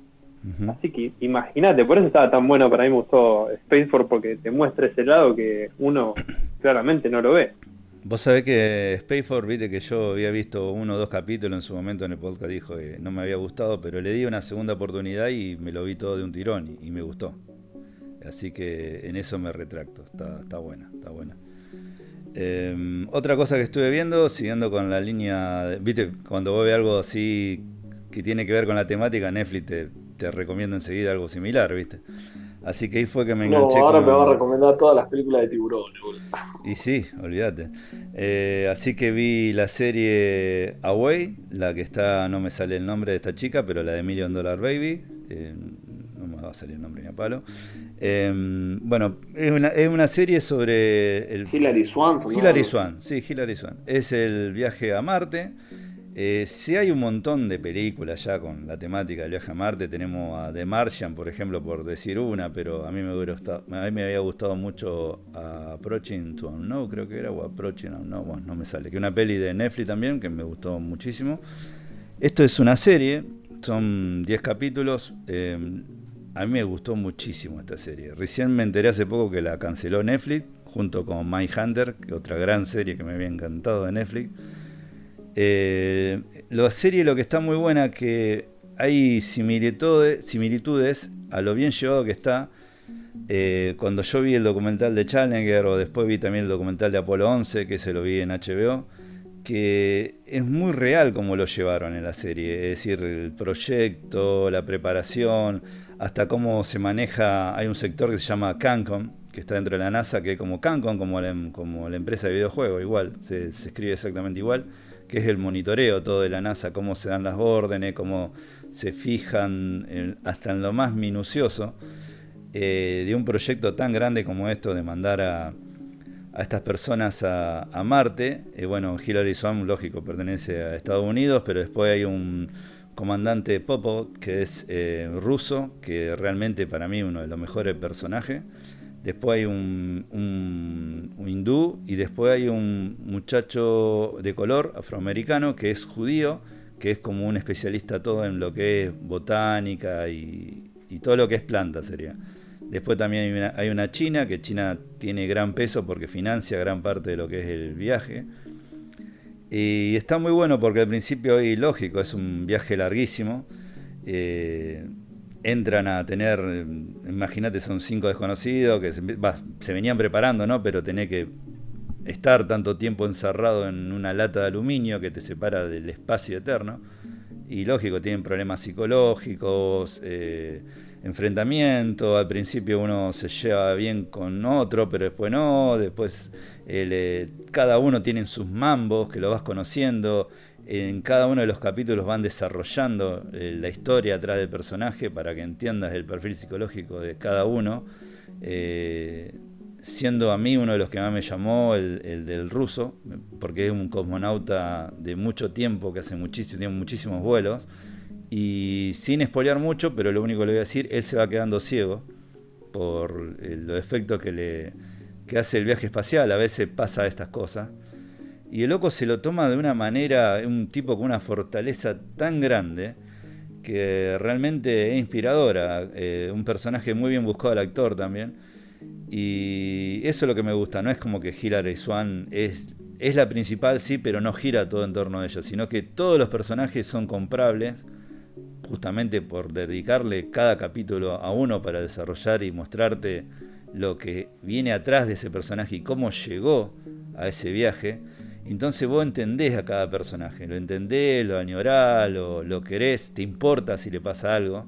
Así que imagínate, por eso estaba tan bueno, para mí me gustó Space Force, porque te muestra ese lado que uno claramente no lo ve. Vos sabés que Space Force, viste que yo había visto uno o dos capítulos en su momento en el podcast, dijo que no me había gustado, pero le di una segunda oportunidad y me lo vi todo de un tirón y me gustó. Así que en eso me retracto. Está, está buena, está buena. Em, otra cosa que estuve viendo, siguiendo con la línea, viste, cuando vos ves algo así que tiene que ver con la temática, Netflix te, te recomienda enseguida algo similar, viste. Así que ahí fue que me enganché. No, ahora me va a recomendar todas las películas de tiburón. Y sí, olvídate. Eh, así que vi la serie Away, la que está, no me sale el nombre de esta chica, pero la de Million Dollar Baby. Eh, me va a salir el nombre ni a palo. Em, bueno, es una, es una, serie sobre... El, Hilary Swan. Hilary Swan, sí, Hilary Swan. Es el viaje a Marte. Eh, si hay un montón de películas ya con la temática del viaje a Marte, tenemos a The Martian, por ejemplo, por decir una, pero a mí me, hubiera a mí me había gustado mucho Approaching to Unknown, creo que era, o Approaching Unknown, bueno, no me sale, que una peli de Netflix también, que me gustó muchísimo. Esto es una serie, son 10 capítulos. Em, a mí me gustó muchísimo esta serie. Recién me enteré hace poco que la canceló Netflix, junto con My Hunter, que otra gran serie que me había encantado de Netflix. Eh, la serie lo que está muy buena que hay similitudes, similitudes a lo bien llevado que está. Eh, cuando yo vi el documental de Challenger o después vi también el documental de Apolo 11, que se lo vi en HBO, que es muy real como lo llevaron en la serie, es decir, el proyecto, la preparación, hasta cómo se maneja, hay un sector que se llama CANCOM, que está dentro de la NASA, que como Cancon, como la, como la empresa de videojuegos, igual, se, escribe exactamente igual, que es el monitoreo todo de la NASA, cómo se dan las órdenes, cómo se fijan hasta en lo más minucioso eh, de un proyecto tan grande como esto de mandar a, estas personas a, Marte. Eh, bueno, Hillary Swank, lógico, pertenece a Estados Unidos, pero después hay un comandante Popov, que es eh, ruso, que realmente para mí uno de los mejores personajes después hay un, hindú y después hay un muchacho de color afroamericano que es judío, que es como un especialista todo en lo que es botánica y, todo lo que es planta sería. Después también hay una, China, que China tiene gran peso porque financia gran parte de lo que es el viaje. Y está muy bueno porque al principio, y lógico, es un viaje larguísimo. Eh, entran a tener, imagínate, son cinco desconocidos que se, venían preparando, ¿no? Pero tenés que estar tanto tiempo encerrado en una lata de aluminio que te separa del espacio eterno. Y lógico, tienen problemas psicológicos, eh, enfrentamiento. Al principio uno se lleva bien con otro, pero después no. Después eh, cada uno tiene sus mambos que lo vas conociendo en cada uno de los capítulos van desarrollando eh, la historia atrás del personaje para que entiendas el perfil psicológico de cada uno. Eh, siendo a mí uno de los que más me llamó el, del ruso, porque es un cosmonauta de mucho tiempo, que hace muchísimo, tiene muchísimos vuelos, y sin espolear mucho, pero lo único que le voy a decir, él se va quedando ciego por los efectos que le que hace el viaje espacial, a veces pasa estas cosas. Y el loco se lo toma de una manera, un tipo con una fortaleza tan grande que realmente es inspiradora. Eh, un personaje muy bien buscado al actor también. Y eso es lo que me gusta, no es como que Hilary Swan es, es la principal, sí, pero no gira todo en torno a ella, sino que todos los personajes son comprables justamente por dedicarle cada capítulo a uno para desarrollar y mostrarte lo que viene atrás de ese personaje y cómo llegó a ese viaje. Entonces vos entendés a cada personaje, lo entendés, lo añorás, lo, lo querés, te importa si le pasa algo.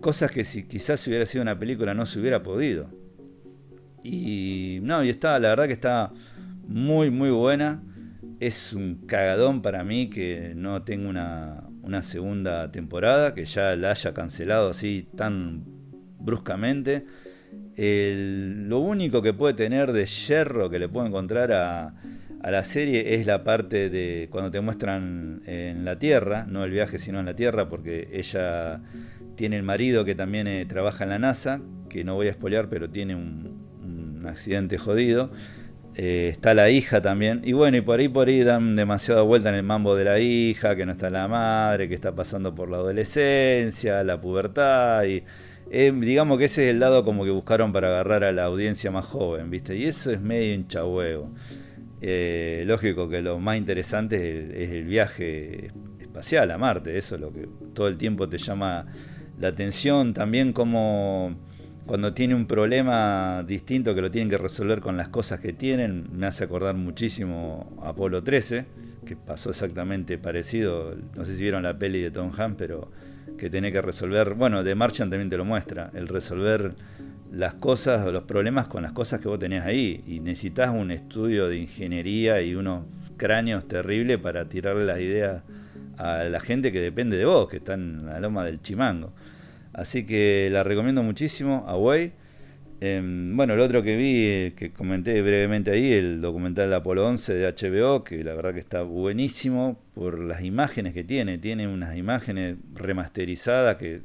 Cosas que si quizás hubiera sido una película no se hubiera podido. Y no, y está, la verdad que está muy, muy buena. Es un cagadón para mí que no tenga una, una segunda temporada, que ya la haya cancelado así tan bruscamente. Lo único que puede tener de hierro que le puedo encontrar a, la serie es la parte de cuando te muestran en la Tierra, no el viaje sino en la Tierra, porque ella tiene el marido que también eh, trabaja en la NASA, que no voy a spoilear, pero tiene un, accidente jodido. Eh, está la hija también. Y bueno, y por ahí por ahí dan demasiada vuelta en el mambo de la hija, que no está la madre, que está pasando por la adolescencia, la pubertad. Y eh, digamos que ese es el lado como que buscaron para agarrar a la audiencia más joven, ¿viste? Y eso es medio hincha huevo. Eh, lógico que lo más interesante es el, viaje espacial a Marte, eso es lo que todo el tiempo te llama la atención, también como cuando tiene un problema distinto que lo tienen que resolver con las cosas que tienen, me hace acordar muchísimo Apolo 13, que pasó exactamente parecido, no sé si vieron la peli de Tom Hanks, pero que tiene que resolver, bueno, de Martian también te lo muestra, el resolver las cosas o los problemas con las cosas que vos tenés ahí. Y necesitas un estudio de ingeniería y unos cráneos terribles para tirarle las ideas a la gente que depende de vos, que está en la loma del chimango. Así que la recomiendo muchísimo, Away. Eh, bueno, el otro que vi, que comenté brevemente ahí, el documental Apolo 11 de HBO, que la verdad que está buenísimo por las imágenes que tiene. Tiene unas imágenes remasterizadas que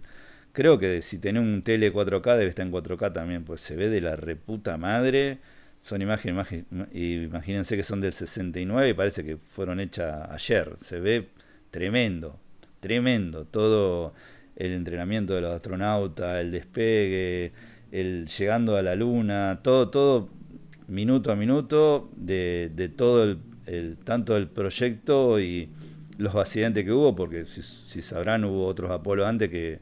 Creo que si tenés un tele 4K debe estar en 4K también, pues se ve de la reputa madre. Son imágenes, imagínense que son del 69 y parece que fueron hechas ayer. Se ve tremendo, tremendo. Todo el entrenamiento de los astronautas, el despegue, el llegando a la luna, todo, todo minuto a minuto de, de todo el, tanto el proyecto y los accidentes que hubo, porque si, sabrán hubo otros Apolo antes que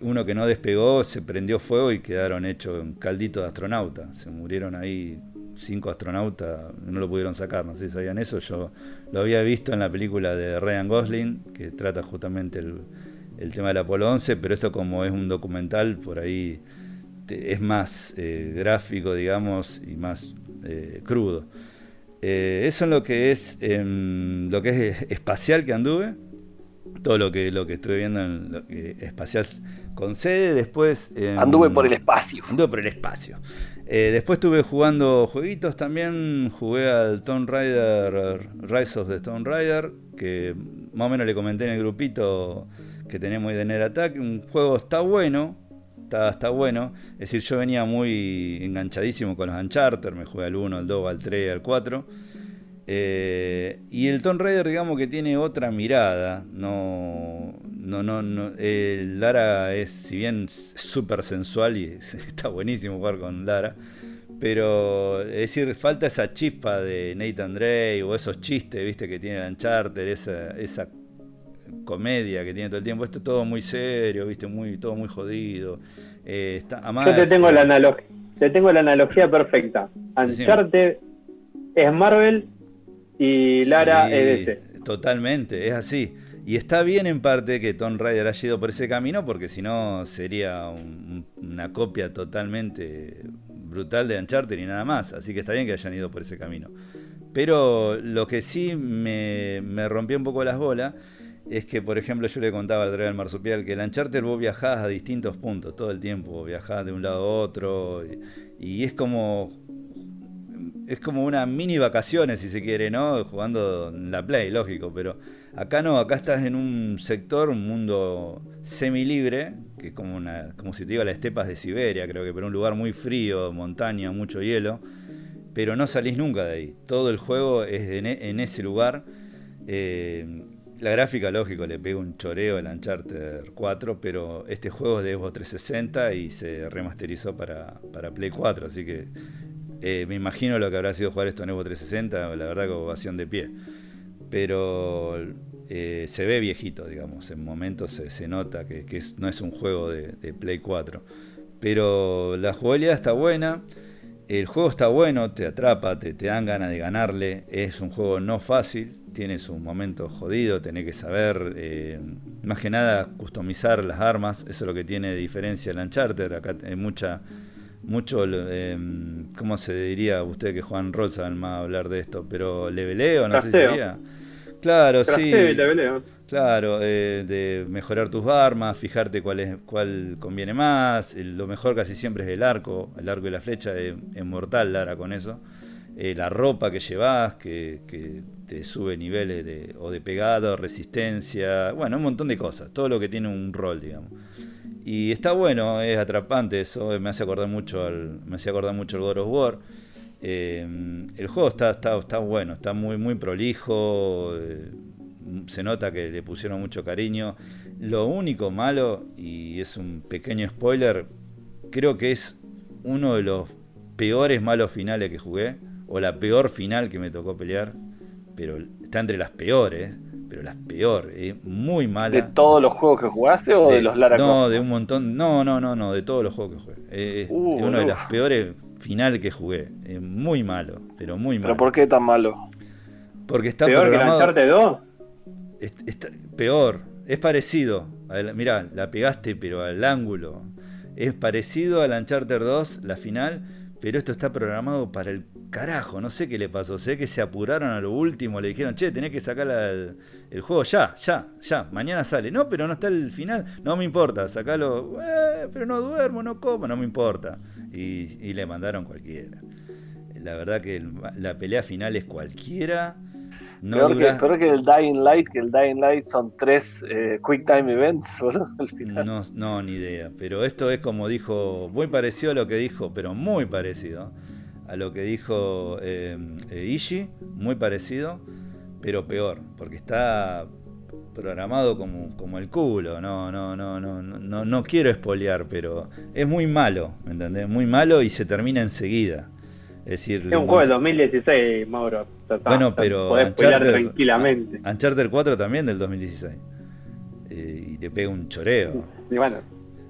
uno que no despegó se prendió fuego y quedaron hechos un caldito de astronauta. Se murieron ahí cinco astronautas, no lo pudieron sacar, no sé si sabían eso. Yo lo había visto en la película de Ryan Gosling, que trata justamente el, tema del Apolo 11, pero esto como es un documental, por ahí es más gráfico, digamos, y más crudo. eso es lo que es em, lo que es espacial que anduve todo lo que lo que estuve viendo en lo que, espacial con sede después anduve por el espacio anduve por el espacio eh, después estuve jugando jueguitos también jugué al Tomb Raider Rise of the Tomb Raider que más o menos le comenté en el grupito que tenemos de Ner Attack un juego está bueno está, bueno es decir yo venía muy enganchadísimo con los Uncharted me jugué al 1 al 2 al 3 al 4 eh, y el Tomb Raider, digamos que tiene otra mirada. No, no, no, no. Lara es, si bien súper sensual y está buenísimo jugar con Lara, pero es decir, falta esa chispa de Nathan Drake o esos chistes, viste, que tiene el Uncharted, esa, esa comedia que tiene todo el tiempo. Esto es todo muy serio, viste, muy, todo muy jodido. Eh, está, Yo te tengo, la analogía, te tengo la analogía perfecta. Uncharted es Marvel y Lara es ese. Totalmente, es así. Y está bien en parte que Tomb Raider haya ido por ese camino, porque si no sería una copia totalmente brutal de Uncharted y nada más. Así que está bien que hayan ido por ese camino. Pero lo que sí me, me rompió un poco las bolas es que, por ejemplo, yo le contaba al del Marsupial que el Uncharted vos viajás a distintos puntos todo el tiempo, viajás de un lado a otro y es como es como una mini vacaciones, si se quiere, ¿no? Jugando en la Play, lógico, pero acá no, acá estás en un sector, un mundo semi-libre, que es como, una, como si te digo las estepas de Siberia, creo que, pero un lugar muy frío, montaña, mucho hielo, pero no salís nunca de ahí. Todo el juego es en, ese lugar. Eh, la gráfica, lógico, le pega un choreo al Uncharted 4, pero este juego es de Xbox 360 y se remasterizó para, para Play 4, así que eh, me imagino lo que habrá sido jugar esto en Evo 360, la verdad que ovación de pie. Pero eh, se ve viejito, digamos, en momentos se, nota que, no es un juego de, Play 4. Pero la jugabilidad está buena, el juego está bueno, te atrapa, te, dan ganas de ganarle, es un juego no fácil, tiene sus momentos jodidos, tenés que saber, eh, más que nada, customizar las armas, eso es lo que tiene de diferencia el Uncharted, acá hay mucha mucho, eh, ¿cómo se diría usted que Juan rol saben más hablar de esto? Pero leveleo, no sé si sería. Claro, sí. Claro, eh, de mejorar tus armas, fijarte cuál es cuál conviene más. lo mejor casi siempre es el arco, el arco y la flecha es, mortal, Lara, con eso. Eh, la ropa que llevas, que, te sube niveles de, o de pegada, o resistencia, bueno, un montón de cosas, todo lo que tiene un rol, digamos. Y está bueno, es atrapante eso, me hace acordar mucho al, me hace acordar mucho el God of War. Eh, el juego está, está, está, bueno, está muy, muy prolijo, eh, se nota que le pusieron mucho cariño. Lo único malo, y es un pequeño spoiler, creo que es uno de los peores malos finales que jugué, o la peor final que me tocó pelear, pero está entre las peores pero las peor, eh, muy mala. ¿De todos los juegos que jugaste o de, los Lara No, de un montón, no, no, no, no, de todos los juegos que jugué. Eh, es uh, uno de los peores finales que jugué, muy malo, pero muy malo. ¿Pero por qué tan malo? Porque está ¿Peor programado... que 2? peor, es parecido. mirá, la pegaste pero al ángulo. Es parecido al Uncharted 2, la final, pero esto está programado para el carajo, no sé qué le pasó, sé que se apuraron a lo último, le dijeron, che, tenés que sacar el, juego ya, ya, ya, mañana sale. No, pero no está el final, no me importa, sacalo, eh, pero no duermo, no como, no me importa. Y, le mandaron cualquiera. La verdad que la pelea final es cualquiera. No peor, que, que, el Dying Light, que el Dying Light son tres eh, Quick Time Events, No, no, ni idea. Pero esto es como dijo, muy parecido a lo que dijo, pero muy parecido a lo que dijo eh, eh Ishii, muy parecido, pero peor, porque está programado como, como el culo. No, no, no, no, no, no quiero espolear, pero es muy malo, ¿me entendés? Muy malo y se termina enseguida. Es decir, es un juego del 2016, Mauro. bueno, pero Uncharted, tranquilamente. Uncharted 4 también del 2016. Eh, y te pega un choreo. Y bueno.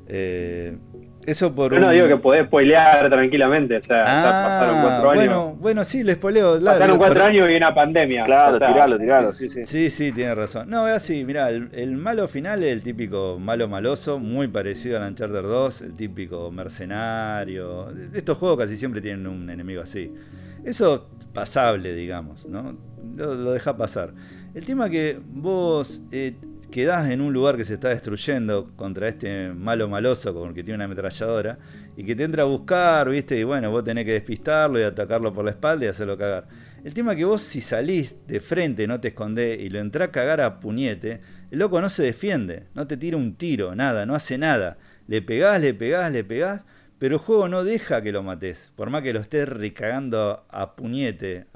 Eh, Eso por Yo no digo que podés spoilear tranquilamente, o sea, pasaron Ah, cuatro años. bueno, bueno, sí, le spoileo. la- pasaron cuatro pero- años y una pandemia. Claro, o sea, tiralo, tiralo, sí, sí. Sí, sí, tiene razón. No, es así, mirá, el, el malo final es el típico malo maloso, muy parecido al Uncharted 2, el típico mercenario. Estos juegos casi siempre tienen un enemigo así. Eso pasable, digamos, ¿no? Lo, lo deja pasar. El tema que vos eh, quedás en un lugar que se está destruyendo contra este malo maloso con el que tiene una ametralladora y que te entra a buscar, ¿viste? Y bueno, vos tenés que despistarlo y atacarlo por la espalda y hacerlo cagar. El tema que vos si salís de frente, no te escondés y lo entrás a cagar a puñete, el loco no se defiende, no te tira un tiro, nada, no hace nada. Le pegás, le pegás, le pegás, pero el juego no deja que lo mates, por más que lo estés recagando a puñete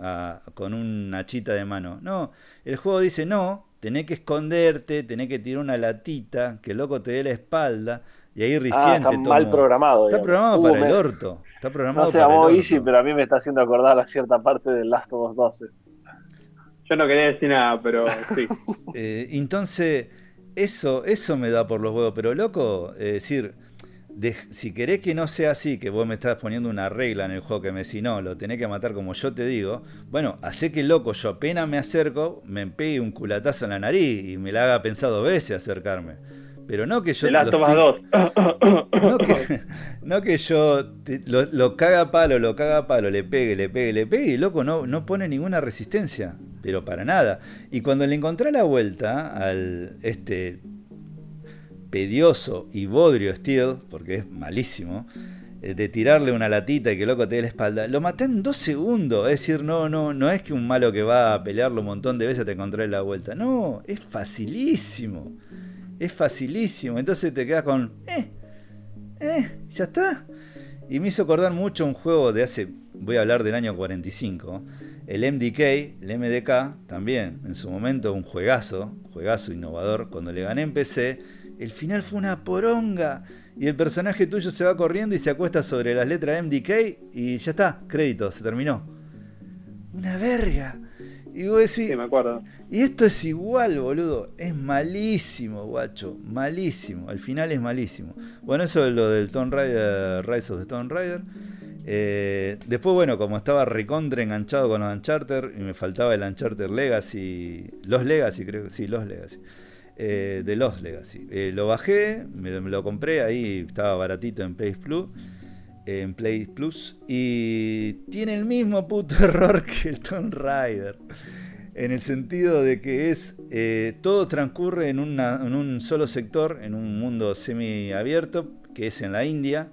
con una chita de mano. No, el juego dice no, tenés que esconderte, tenés que tirar una latita, que el loco te dé la espalda y ahí recién Ah, está mal programado. Está digamos. programado Uh, para me- el orto. Está programado No sé, para a el vos, orto. Easy, pero a mí me está haciendo acordar a cierta parte del Last of Us 12. Yo no quería decir nada, pero sí. Eh, entonces, eso, eso me da por los huevos. Pero loco, es decir, de- si querés que no sea así, que vos me estás poniendo una regla en el juego que me decís, no, lo tenés que matar como yo te digo, bueno, hacé que loco, yo apenas me acerco, me pegue un culatazo en la nariz y me la haga pensar dos veces acercarme. Pero no que yo... Of Us estoy- 2. No que, no que yo te- lo, lo caga a palo, lo caga a palo, le pegue, le pegue, le pegue, y el loco no, no pone ninguna resistencia, pero para nada. Y cuando le encontré la vuelta al este pedioso y bodrio Steel, porque es malísimo, eh, de tirarle una latita y que loco te dé la espalda, lo maté en dos segundos. Es decir, no, no, no es que un malo que va a pelearlo un montón de veces te encontré la vuelta. No, es facilísimo. Es facilísimo. Entonces te quedas con. Eh, eh, ya está. Y me hizo acordar mucho un juego de hace. Voy a hablar del año 45. El MDK, el MDK, también en su momento un juegazo, juegazo innovador. Cuando le gané en PC, el final fue una poronga. Y el personaje tuyo se va corriendo y se acuesta sobre las letras MDK y ya está, crédito, se terminó. Una verga. Y vos decís, Sí, me acuerdo. y esto es igual, boludo. Es malísimo, guacho. Malísimo. El final es malísimo. Bueno, eso es lo del Tomb Raider, Rise of the Tomb Raider. Eh, después, bueno, como estaba recontra enganchado con los Uncharted y me faltaba el Uncharted Legacy. Los Legacy, creo sí, los Legacy. Eh, de los Legacy. Eh, lo bajé, me, lo- compré ahí, estaba baratito en Play Plus. En Play Plus. Y tiene el mismo puto error que el Tomb Raider en el sentido de que es eh, todo transcurre en, en un solo sector, en un mundo semiabierto, que es en la India.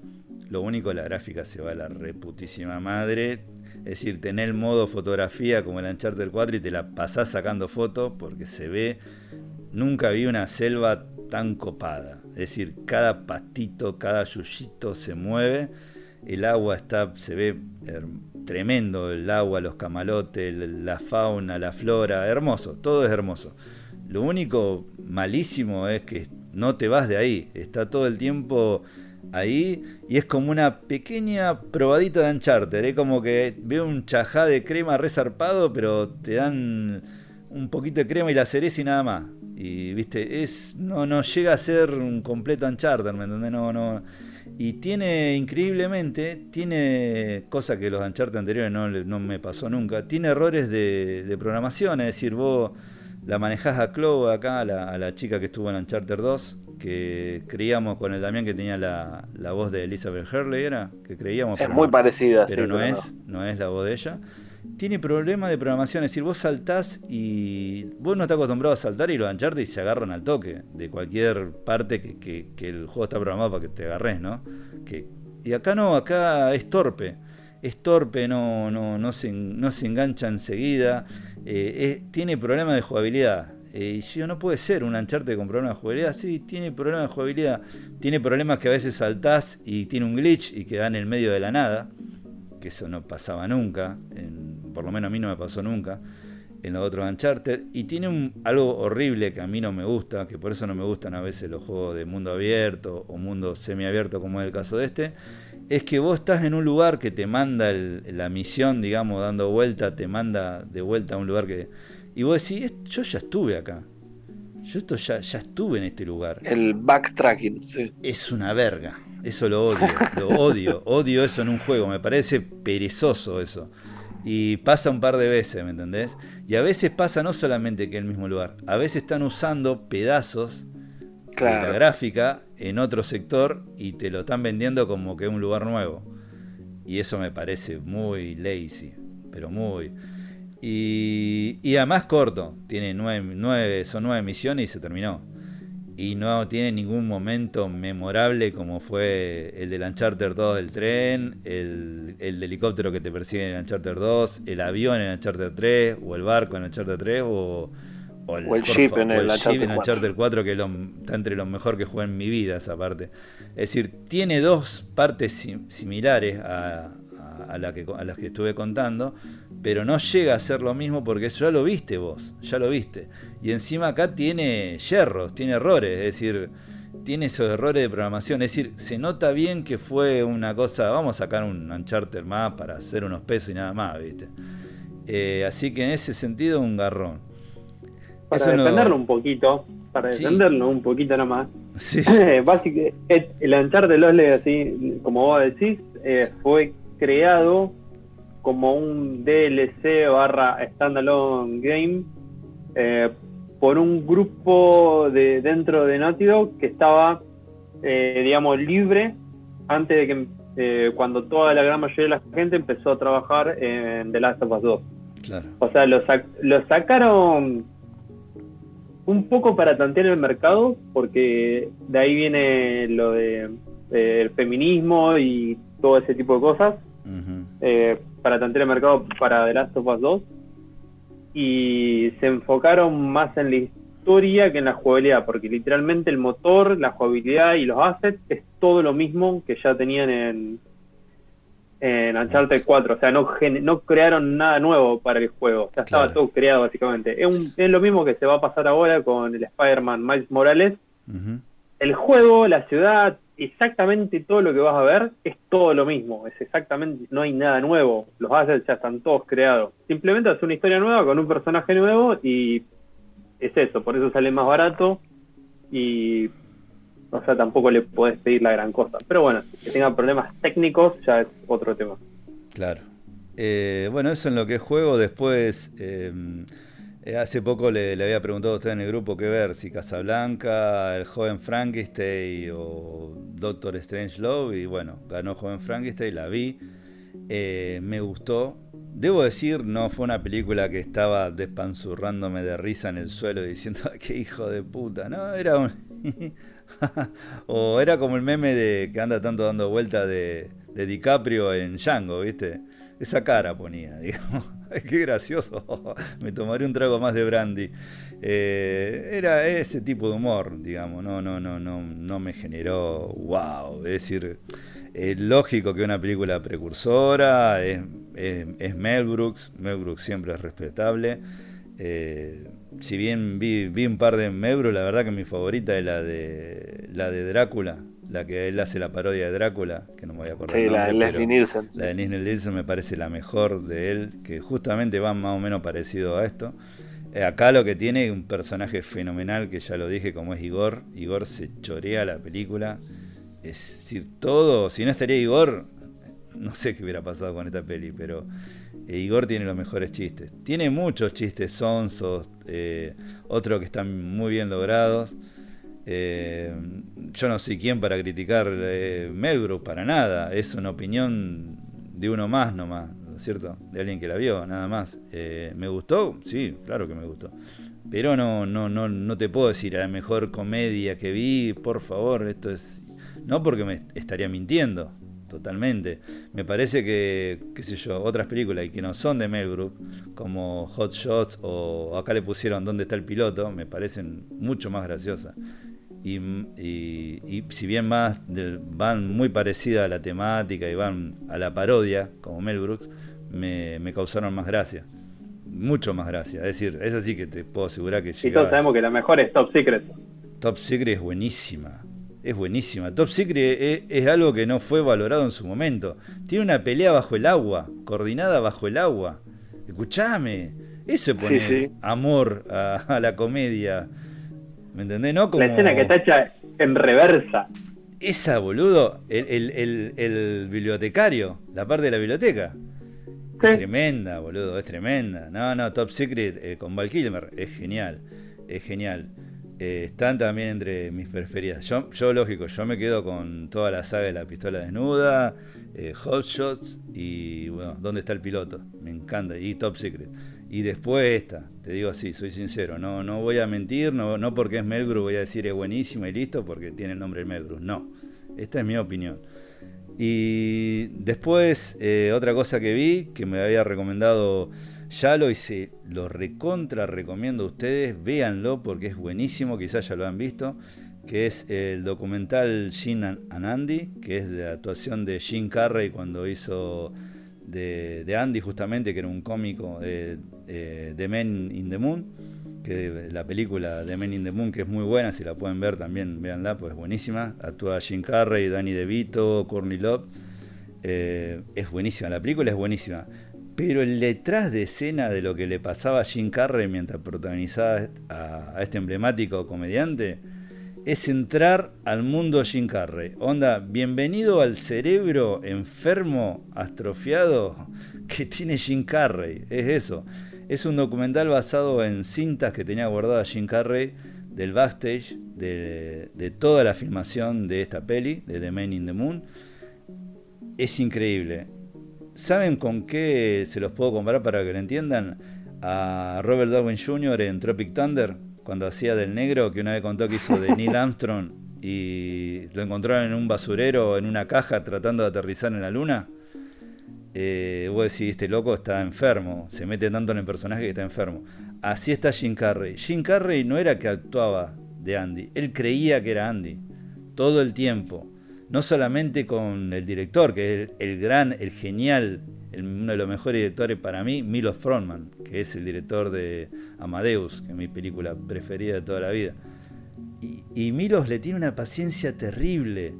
Lo único, la gráfica se va a la reputísima madre. Es decir, tener el modo fotografía como el Uncharted 4 y te la pasás sacando fotos porque se ve. Nunca vi una selva tan copada. Es decir, cada pastito, cada yuyito se mueve. El agua está, se ve tremendo, el agua, los camalotes, la fauna, la flora, hermoso, todo es hermoso. Lo único malísimo es que no te vas de ahí, está todo el tiempo ahí y es como una pequeña probadita de Uncharted, es como que veo un chajá de crema resarpado, pero te dan un poquito de crema y la cereza y nada más. Y viste, es no no llega a ser un completo Uncharted, ¿me entendés? No no y tiene, increíblemente, tiene cosa que los Uncharted anteriores no, no me pasó nunca, tiene errores de, de programación, es decir, vos la manejás a Chloe acá, a la, a la chica que estuvo en Uncharted 2, que creíamos con el Damián que tenía la, la voz de Elizabeth Hurley, ¿era? Que creíamos, Es pero muy no, parecida, pero sí, no es, no es la voz de ella. Tiene problemas de programación, es decir, vos saltás y vos no estás acostumbrado a saltar y los Uncharted y se agarran al toque de cualquier parte que, el juego está programado para que te agarres, ¿no? Y acá no, acá es torpe. Es torpe, no, no, no, se, engancha enseguida. eh, tiene problemas de jugabilidad. Eh, y yo no puede ser un Uncharted con problemas de jugabilidad. Sí, tiene problemas de jugabilidad. Tiene problemas que a veces saltás y tiene un glitch y queda en el medio de la nada. Que eso no pasaba nunca. Por lo menos a mí no me pasó nunca. En los otros Uncharted. Y tiene un, algo horrible que a mí no me gusta. Que por eso no me gustan a veces los juegos de mundo abierto o mundo semiabierto como es el caso de este. Es que vos estás en un lugar que te manda el- la misión, digamos, dando vuelta, te manda de vuelta a un lugar que... Y vos decís, "Est- yo ya estuve acá. Yo esto ya, ya estuve en este lugar El backtracking, sí. es una verga. Eso lo odio, lo odio, odio eso en un juego, me parece perezoso eso. Y pasa un par de veces, ¿me entendés? Y a veces pasa no solamente que en el mismo lugar, a veces están usando pedazos de la gráfica en otro sector y te lo están vendiendo como que es un lugar nuevo. Y eso me parece muy lazy, pero muy. Y, y además corto, tiene nueve, son nueve misiones y se terminó. Y no tiene ningún momento memorable como fue el del Uncharted 2 del tren, el, el helicóptero que te persigue en el Uncharted 2, el avión en el Uncharted 3, o el barco en el Uncharted 3, o, el, jeep en el, Uncharted, 4. que está entre lo mejor que jugué en mi vida esa parte. Es decir, tiene dos partes similares a, a, la que, a las que estuve contando, pero no llega a ser lo mismo porque ya lo viste vos, ya lo viste. Y encima acá tiene yerros, tiene errores, es decir, tiene esos errores de programación. Es decir, se nota bien que fue una cosa, vamos a sacar un Uncharted más para hacer unos pesos y nada más, ¿viste? Eh, así que en ese sentido, un garrón. Para defenderlo un poquito, para defenderlo un poquito nomás. Sí. Básicamente, el Uncharted Los así como vos decís, eh, fue creado como un DLC barra standalone game eh, por un grupo de dentro de Naughty Dog que estaba, eh, digamos, libre antes de que eh, cuando toda la gran mayoría de la gente empezó a trabajar en The Last of Us 2. O sea, lo, lo sacaron un poco para tantear el mercado, porque de ahí viene lo de el feminismo y todo ese tipo de cosas. Eh, para tantear el mercado para The Last of Us 2 y se enfocaron más en la historia que en la jugabilidad, porque literalmente el motor, la jugabilidad y los assets es todo lo mismo que ya tenían en, en Uncharted 4, o sea, no, no crearon nada nuevo para el juego, ya estaba todo creado básicamente. Es, es, lo mismo que se va a pasar ahora con el Spider-Man Miles Morales. El juego, la ciudad, exactamente todo lo que vas a ver es todo lo mismo, es exactamente, no hay nada nuevo, los assets ya están todos creados. Simplemente hace una historia nueva con un personaje nuevo y es eso, por eso sale más barato y o sea, tampoco le podés pedir la gran cosa. Pero bueno, que tenga problemas técnicos ya es otro tema. Claro. Eh, bueno, eso en lo que es juego, después... Eh, eh, hace poco le, había preguntado a usted en el grupo qué ver, si Casablanca, el joven Frankenstein o Doctor Strange Love, y bueno, ganó Joven Frankenstein, la vi, eh, me gustó. Debo decir, no fue una película que estaba despanzurrándome de risa en el suelo diciendo, qué hijo de puta, no, era un... o era como el meme de que anda tanto dando vuelta de, de DiCaprio en Django, ¿viste? Esa cara ponía, digamos. Qué gracioso. Me tomaré un trago más de brandy. Eh, era ese tipo de humor, digamos. No, no, no, no, no me generó wow. Es decir, es lógico que una película precursora es, Mel Brooks. Mel Brooks siempre es respetable. Eh, si bien vi, vi, un par de Mel Brooks, la verdad que mi favorita es la de la de Drácula, la que él hace la parodia de Drácula, que no me voy a acordar. Sí, la de Leslie Nielsen. La de Leslie Nielsen me parece la mejor de él, que justamente va más o menos parecido a esto. Eh, acá lo que tiene es un personaje fenomenal, que ya lo dije, como es Igor. Igor se chorea la película. Es decir, todo, si no estaría Igor, no sé qué hubiera pasado con esta peli, pero eh, Igor tiene los mejores chistes. Tiene muchos chistes sonsos, eh, otros que están muy bien logrados. Eh, yo no soy quien para criticar eh, para nada. Es una opinión de uno más nomás, ¿no es cierto? De alguien que la vio, nada más. Eh, ¿Me gustó? Sí, claro que me gustó. Pero no, no, no, no te puedo decir a la mejor comedia que vi, por favor, esto es. No porque me estaría mintiendo, totalmente. Me parece que, qué sé yo, otras películas y que no son de Mel como Hot Shots o acá le pusieron ¿Dónde está el piloto? Me parecen mucho más graciosas y, si bien más van muy parecidas a la temática y van a la parodia, como Mel Brooks, me, causaron más gracia. Mucho más gracia. Es decir, es así que te puedo asegurar que Y todos sabemos que la mejor es Top Secret. Top Secret es buenísima. Es buenísima. Top Secret es, algo que no fue valorado en su momento. Tiene una pelea bajo el agua, coordinada bajo el agua. Escuchame. Eso pone amor a la comedia ¿Me entendés? No La escena que está hecha en reversa. esa, boludo, el, bibliotecario, la parte de la biblioteca. Es tremenda, boludo, es tremenda. No, no, Top Secret eh, con Val Kilmer, es genial, es genial. Eh, están también entre mis preferidas. Yo, yo, lógico, yo me quedo con toda la saga de la pistola desnuda, eh, Hot Shots y, bueno, ¿dónde está el piloto? Me encanta, y Top Secret. Y después esta, te digo así, soy sincero, no, no voy a mentir, no, no porque es Melgru voy a decir es buenísima y listo porque tiene el nombre de Melgru, no, esta es mi opinión. Y después, eh, otra cosa que vi, que me había recomendado ya lo hice, lo recontra recomiendo a ustedes, véanlo porque es buenísimo, quizás ya lo han visto, que es el documental Jim and Andy, que es de actuación de Jim Carrey cuando hizo de, Andy justamente, que era un cómico de, de Men in the Moon, que la película de Men in the Moon, que es muy buena, si la pueden ver también, véanla, pues es buenísima. Actúa Jim Carrey, Danny DeVito, Courtney Love. Eh, es buenísima, la película es buenísima. Pero el detrás de escena de lo que le pasaba a Jim Carrey mientras protagonizaba a este emblemático comediante, es entrar al mundo Jim Carrey. Onda, bienvenido al cerebro enfermo, astrofiado que tiene Jim Carrey. Es eso. Es un documental basado en cintas que tenía guardada Jim Carrey del backstage, de, toda la filmación de esta peli, de The Man in the Moon. Es increíble. ¿Saben con qué se los puedo comparar para que lo entiendan? A Robert Downey Jr. en Tropic Thunder cuando hacía del negro, que una vez contó que hizo de Neil Armstrong y lo encontraron en un basurero, en una caja, tratando de aterrizar en la luna. Eh, vos decís, este loco está enfermo, se mete tanto en el personaje que está enfermo. Así está Jim Carrey. Jim Carrey no era que actuaba de Andy, él creía que era Andy, todo el tiempo. No solamente con el director, que es el gran, el genial uno de los mejores directores para mí, Milos Frontman, que es el director de Amadeus, que es mi película preferida de toda la vida. Y, Milos le tiene una paciencia terrible.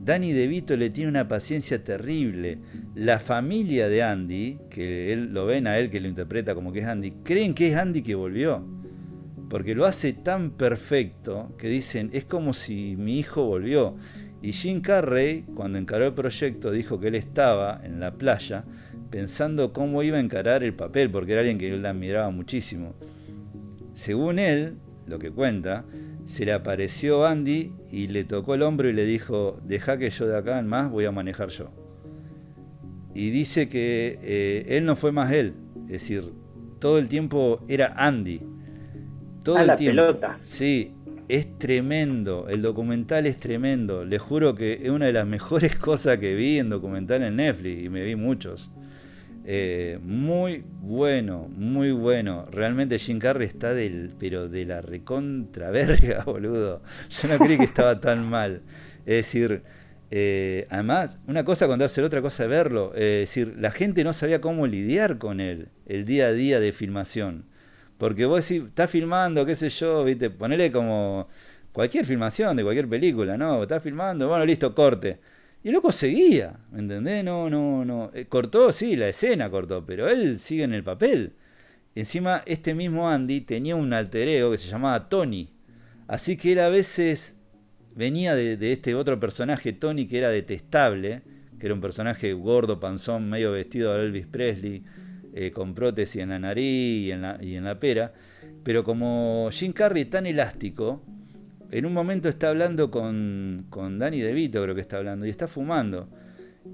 Danny DeVito le tiene una paciencia terrible. La familia de Andy, que él lo ven a él que lo interpreta como que es Andy, creen que es Andy que volvió. Porque lo hace tan perfecto que dicen, es como si mi hijo volvió. Y Jim Carrey, cuando encaró el proyecto, dijo que él estaba en la playa pensando cómo iba a encarar el papel, porque era alguien que él admiraba muchísimo. Según él, lo que cuenta, se le apareció Andy y le tocó el hombro y le dijo, deja que yo de acá en más voy a manejar yo. Y dice que eh, él no fue más él, es decir, todo el tiempo era Andy. Todo el la tiempo. Pelota. Sí, es tremendo, el documental es tremendo. Les juro que es una de las mejores cosas que vi en documental en Netflix y me vi muchos. Eh, muy bueno, muy bueno. Realmente Jim Carrey está del, pero de la recontra verga, boludo. Yo no creí que estaba tan mal. Es decir, eh, además, una cosa contárselo, otra cosa verlo. es decir, la gente no sabía cómo lidiar con él el día a día de filmación. Porque vos decís, estás filmando, qué sé yo, viste, ponele como cualquier filmación de cualquier película, ¿no? Estás filmando, bueno, listo, corte. Y el loco seguía, ¿me entendés? No, no, no. Eh, cortó, sí, la escena cortó, pero él sigue en el papel. Encima, este mismo Andy tenía un alter ego que se llamaba Tony. Así que él a veces venía de, de, este otro personaje, Tony, que era detestable, que era un personaje gordo, panzón, medio vestido de Elvis Presley eh, con prótesis en la nariz y en la, pera, pero como Jim Carrey tan elástico, en un momento está hablando con, con Danny DeVito, creo que está hablando, y está fumando.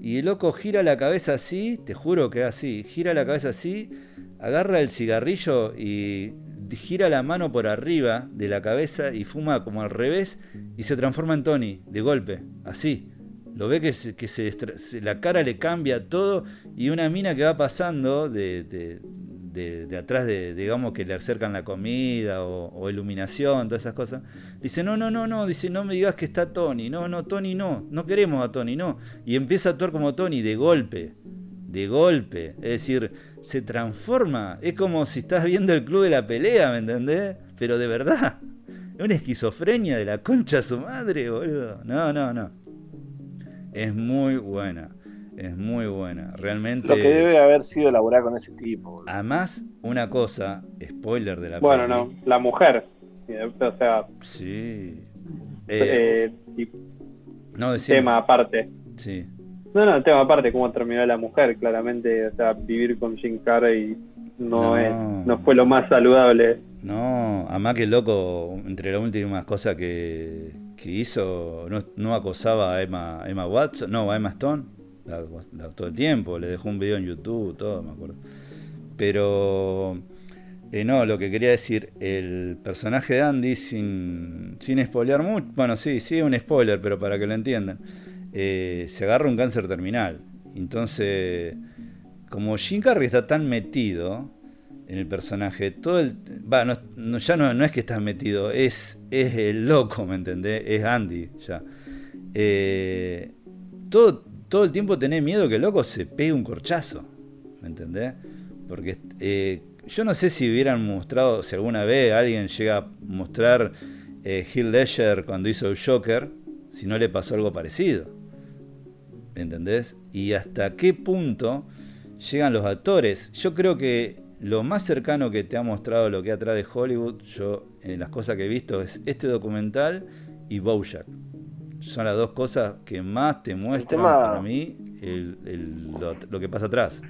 Y el loco gira la cabeza así, te juro que así, gira la cabeza así, agarra el cigarrillo y gira la mano por arriba de la cabeza y fuma como al revés y se transforma en Tony, de golpe, así. Lo ve que, se, la cara le cambia todo y una mina que va pasando de, de, de, atrás, de, digamos, que le acercan la comida o, iluminación, todas esas cosas. Dice, no, no, no, no, dice, no me digas que está Tony. No, no, Tony no, no queremos a Tony, no. Y empieza a actuar como Tony de golpe, de golpe. Es decir, se transforma. Es como si estás viendo el club de la pelea, ¿me entendés? Pero de verdad. Es una esquizofrenia de la concha a su madre, boludo. No, no, no. Es muy buena. Es muy buena. Realmente. Lo que debe haber sido elaborar con ese tipo. Además, una cosa, spoiler de la Bueno, no, la mujer. O sea. Sí. Eh, no, tema aparte. Sí. No, no, tema aparte, cómo terminó la mujer, claramente, o sea, vivir con Jim Carrey no, Es, no fue lo más saludable. No, además que loco, entre las últimas cosas que, que hizo, no, acosaba a Emma, Emma Watson, no, a Emma Stone, todo el tiempo, le dejó un video en YouTube, todo, me acuerdo. Pero, eh, no, lo que quería decir, el personaje de Andy, sin, sin spoilear mucho, bueno, sí, sí, un spoiler, pero para que lo entiendan, eh, se agarra un cáncer terminal. Entonces, como Jim Carrey está tan metido en el personaje, todo. Va, no, ya no, es que estás metido, es, es el loco, ¿me entendés? Es Andy, ya. Eh, todo, todo el tiempo tenés miedo que el loco se pegue un corchazo, ¿me entendés? Porque eh, yo no sé si hubieran mostrado, si alguna vez alguien llega a mostrar eh, Hill Ledger cuando hizo el Joker, si no le pasó algo parecido. ¿Me entendés? Y hasta qué punto llegan los actores. Yo creo que lo más cercano que te ha mostrado lo que atrás de Hollywood, yo en las cosas que he visto, es este documental y Bojack. Son las dos cosas que más te muestran para mí lo, que pasa atrás.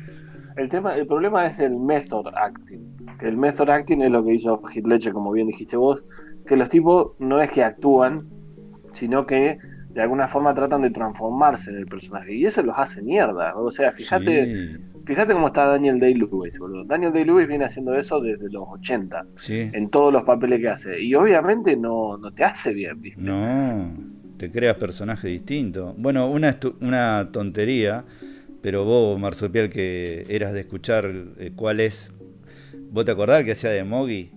El tema, el problema es el method acting. El method acting es lo que hizo Hitler, como bien dijiste vos, que los tipos no es que actúan, sino que de alguna forma tratan de transformarse en el personaje. Y eso los hace mierda. O sea, fíjate, fíjate cómo está Daniel Day-Lewis, boludo. Daniel Day-Lewis viene haciendo eso desde los 80. En todos los papeles que hace. Y obviamente no, no te hace bien, ¿viste? No, te creas personaje distinto. Bueno, una, una tontería, pero vos, Marsupial, que eras de escuchar eh, cuál es. ¿Vos te acordás que hacía de Mogi?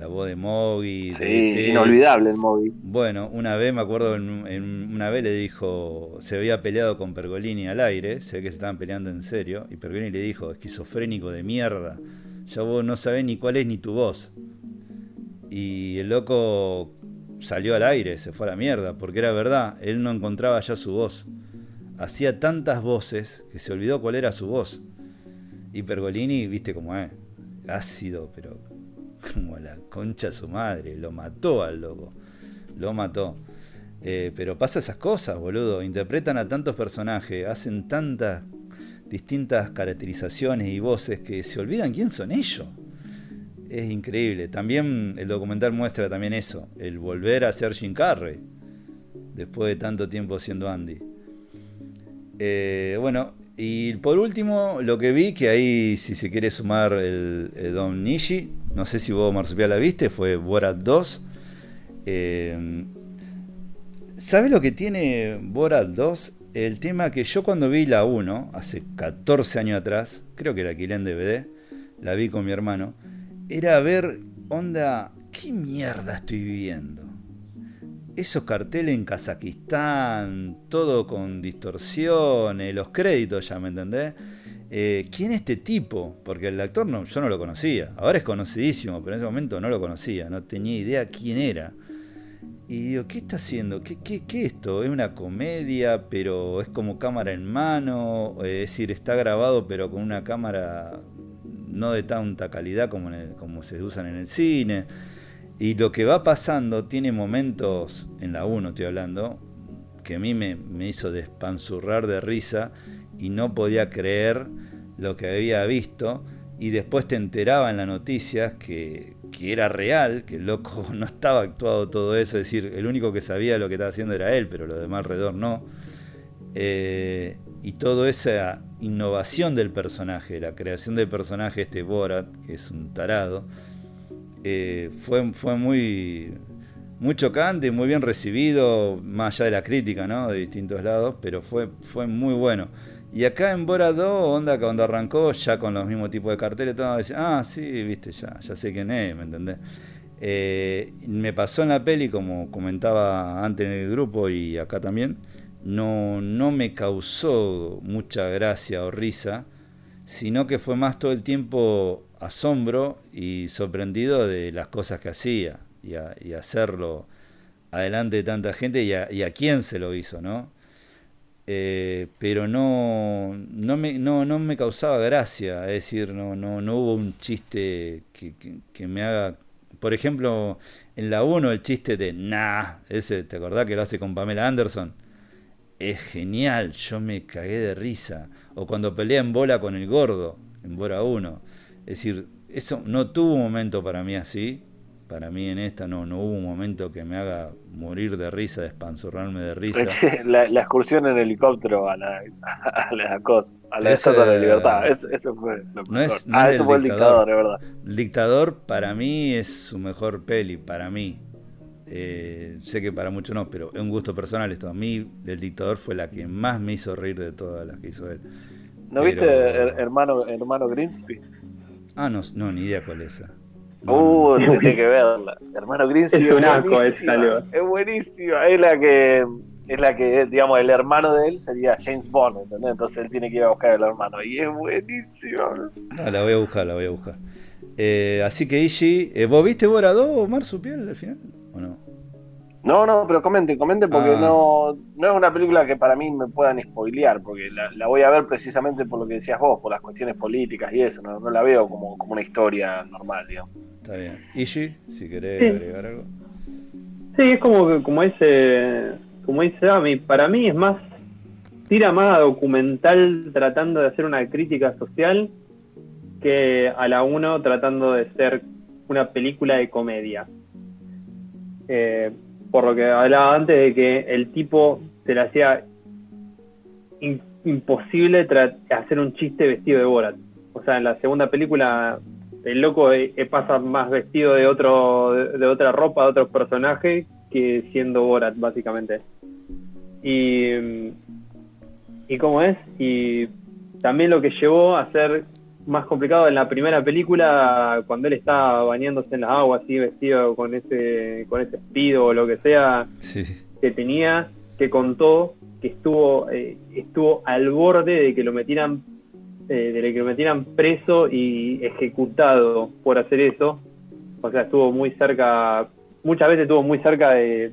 La voz de Mogi. Sí, e inolvidable el Mogi. Bueno, una vez me acuerdo, en, una vez le dijo, se había peleado con Pergolini al aire, se ve que se estaban peleando en serio, y Pergolini le dijo, esquizofrénico de mierda, ya vos no sabés ni cuál es ni tu voz. Y el loco salió al aire, se fue a la mierda, porque era verdad, él no encontraba ya su voz. Hacía tantas voces que se olvidó cuál era su voz. Y Pergolini, viste cómo es, ácido, pero como la concha su madre, lo mató al loco, lo mató. Eh, pero pasa esas cosas, boludo, interpretan a tantos personajes, hacen tantas distintas caracterizaciones y voces que se olvidan quién son ellos. Es increíble. También el documental muestra también eso, el volver a ser Jim Carrey, después de tanto tiempo siendo Andy. Eh, bueno, y por último, lo que vi, que ahí si se quiere sumar el, Don Nishi, no sé si vos Marsupial la viste, fue Borat 2. Eh, ¿Sabes lo que tiene Borat 2? El tema que yo cuando vi la 1, hace 14 años atrás, creo que la alquilé en DVD, la vi con mi hermano, era ver, onda, ¿qué mierda estoy viviendo? esos carteles en Kazajistán, todo con distorsiones, los créditos ya, ¿me entendés? Eh, ¿Quién es este tipo? Porque el actor no, yo no lo conocía. Ahora es conocidísimo, pero en ese momento no lo conocía, no tenía idea quién era. Y digo, ¿qué está haciendo? ¿Qué, qué, qué esto? ¿Es una comedia, pero es como cámara en mano? Es decir, está grabado, pero con una cámara no de tanta calidad como, como se usan en el cine. Y lo que va pasando tiene momentos, en la 1 estoy hablando, que a mí me, hizo despanzurrar de risa y no podía creer lo que había visto. Y después te enteraba en las noticias que, era real, que el loco no estaba actuado todo eso, es decir, el único que sabía lo que estaba haciendo era él, pero lo demás alrededor no. Eh, y toda esa innovación del personaje, la creación del personaje, este Borat, que es un tarado, eh, fue, fue muy, muy chocante, muy bien recibido, más allá de la crítica, ¿no? De distintos lados, pero fue, fue muy bueno. Y acá en Bora 2, onda, cuando arrancó, ya con los mismos tipos de carteles, todo decía, ah, sí, viste, ya, ya sé quién es, ¿me entendés? Eh, me pasó en la peli, como comentaba antes en el grupo y acá también, no, no me causó mucha gracia o risa, sino que fue más todo el tiempo asombro y sorprendido de las cosas que hacía y, hacerlo adelante de tanta gente y a, quién se lo hizo, ¿no? Eh, pero no, no, me, no, no me causaba gracia, es decir, no, no, no hubo un chiste que, que, me haga... Por ejemplo, en la 1 el chiste de nah, ese, ¿te acordás que lo hace con Pamela Anderson? es genial, yo me cagué de risa. O cuando pelea en bola con el gordo, en Bora 1. Es decir, eso no tuvo un momento para mí así. Para mí en esta no, no hubo un momento que me haga morir de risa, despanzurrarme de risa. La, excursión en helicóptero a la, a la cosa, a la Estatua de la Libertad. eso fue lo no es, ah, eso fue el dictador, es verdad. El dictador para mí es su mejor peli, para mí. Eh, sé que para muchos no, pero es un gusto personal esto. A mí, El Dictador fue la que más me hizo reír de todas las que hizo él. ¿No viste hermano, hermano Grimsby? Ah, no, no, ni idea cuál es esa. Uh, tiene que verla. Hermano Grimsby es, un asco, es, es buenísima. Es la que es la que, digamos, el hermano de él sería James Bond, ¿entendés? Entonces él tiene que ir a buscar al hermano. Y es buenísimo. Ah, la voy a buscar, la voy a buscar. Eh, así que Ishi, eh, ¿vos viste Bora 2, Mar Piel al final? ¿O no? No, no, pero comente, comente porque ah. no, no es una película que para mí me puedan spoilear, porque la, voy a ver precisamente por lo que decías vos, por las cuestiones políticas y eso, no, no la veo como, como una historia normal, digamos. Está bien. Ishi, si querés agregar algo. Sí, es como, como ese, como dice Dami, para mí es más, tira más a documental tratando de hacer una crítica social que a la uno tratando de ser una película de comedia. Eh, por lo que hablaba antes de que el tipo se le hacía imposible hacer un chiste vestido de Borat. O sea, en la segunda película el loco eh, eh, pasa más vestido de otro de, otra ropa, de otro personaje que siendo Borat básicamente. Y y cómo es y también lo que llevó a ser más complicado en la primera película, cuando él está bañándose en las aguas, así vestido con ese, con ese espido o lo que sea que tenía, que contó que estuvo, eh, estuvo al borde de que lo metieran, eh, de que lo metieran preso y ejecutado por hacer eso. O sea, estuvo muy cerca, muchas veces estuvo muy cerca de,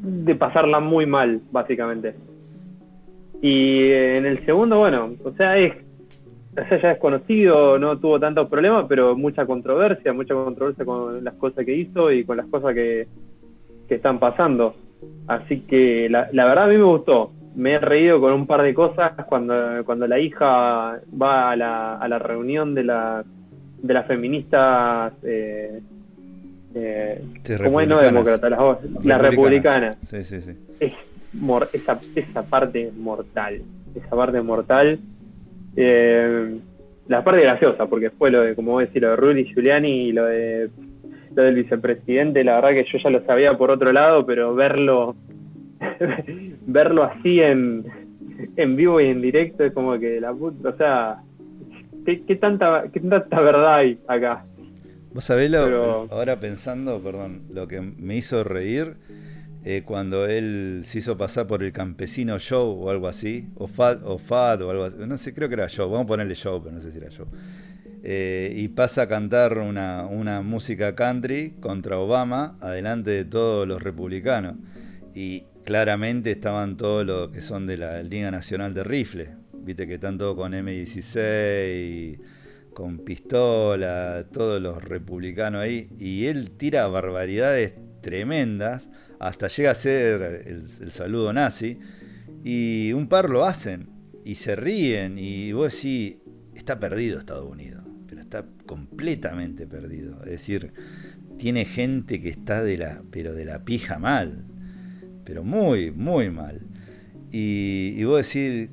de pasarla muy mal, básicamente. Y en el segundo, bueno, o sea, es sea, ya es conocido, no tuvo tantos problemas, pero mucha controversia, mucha controversia con las cosas que hizo y con las cosas que, están pasando. Así que la, verdad a mí me gustó. Me he reído con un par de cosas cuando, cuando la hija va a la, a la reunión de, la, de las feministas, eh, eh, como es no demócrata, las, republicanas. Sí, sí, sí. esa, esa parte mortal, esa parte mortal eh, la parte graciosa, porque fue lo de, como voy a decir, lo de Rudy Giuliani y lo de lo del vicepresidente, la verdad que yo ya lo sabía por otro lado, pero verlo verlo así en, en vivo y en directo es como que la puta, o sea, ¿qué, tanta, qué tanta verdad hay acá? Vos sabés lo, ahora pensando, perdón, lo que me hizo reír eh, cuando él se hizo pasar por el campesino show o algo así, o Fad o, algo así, no sé, creo que era show, vamos a ponerle show, pero no sé si era show. Eh, y pasa a cantar una, una, música country contra Obama, adelante de todos los republicanos. Y claramente estaban todos los que son de la Liga Nacional de Rifle, viste que están todos con M16, con pistola, todos los republicanos ahí, y él tira barbaridades tremendas hasta llega a ser el, saludo nazi, y un par lo hacen, y se ríen, y vos decís, está perdido Estados Unidos, pero está completamente perdido. Es decir, tiene gente que está de la, pero de la pija mal, pero muy, muy mal. Y, vos decís,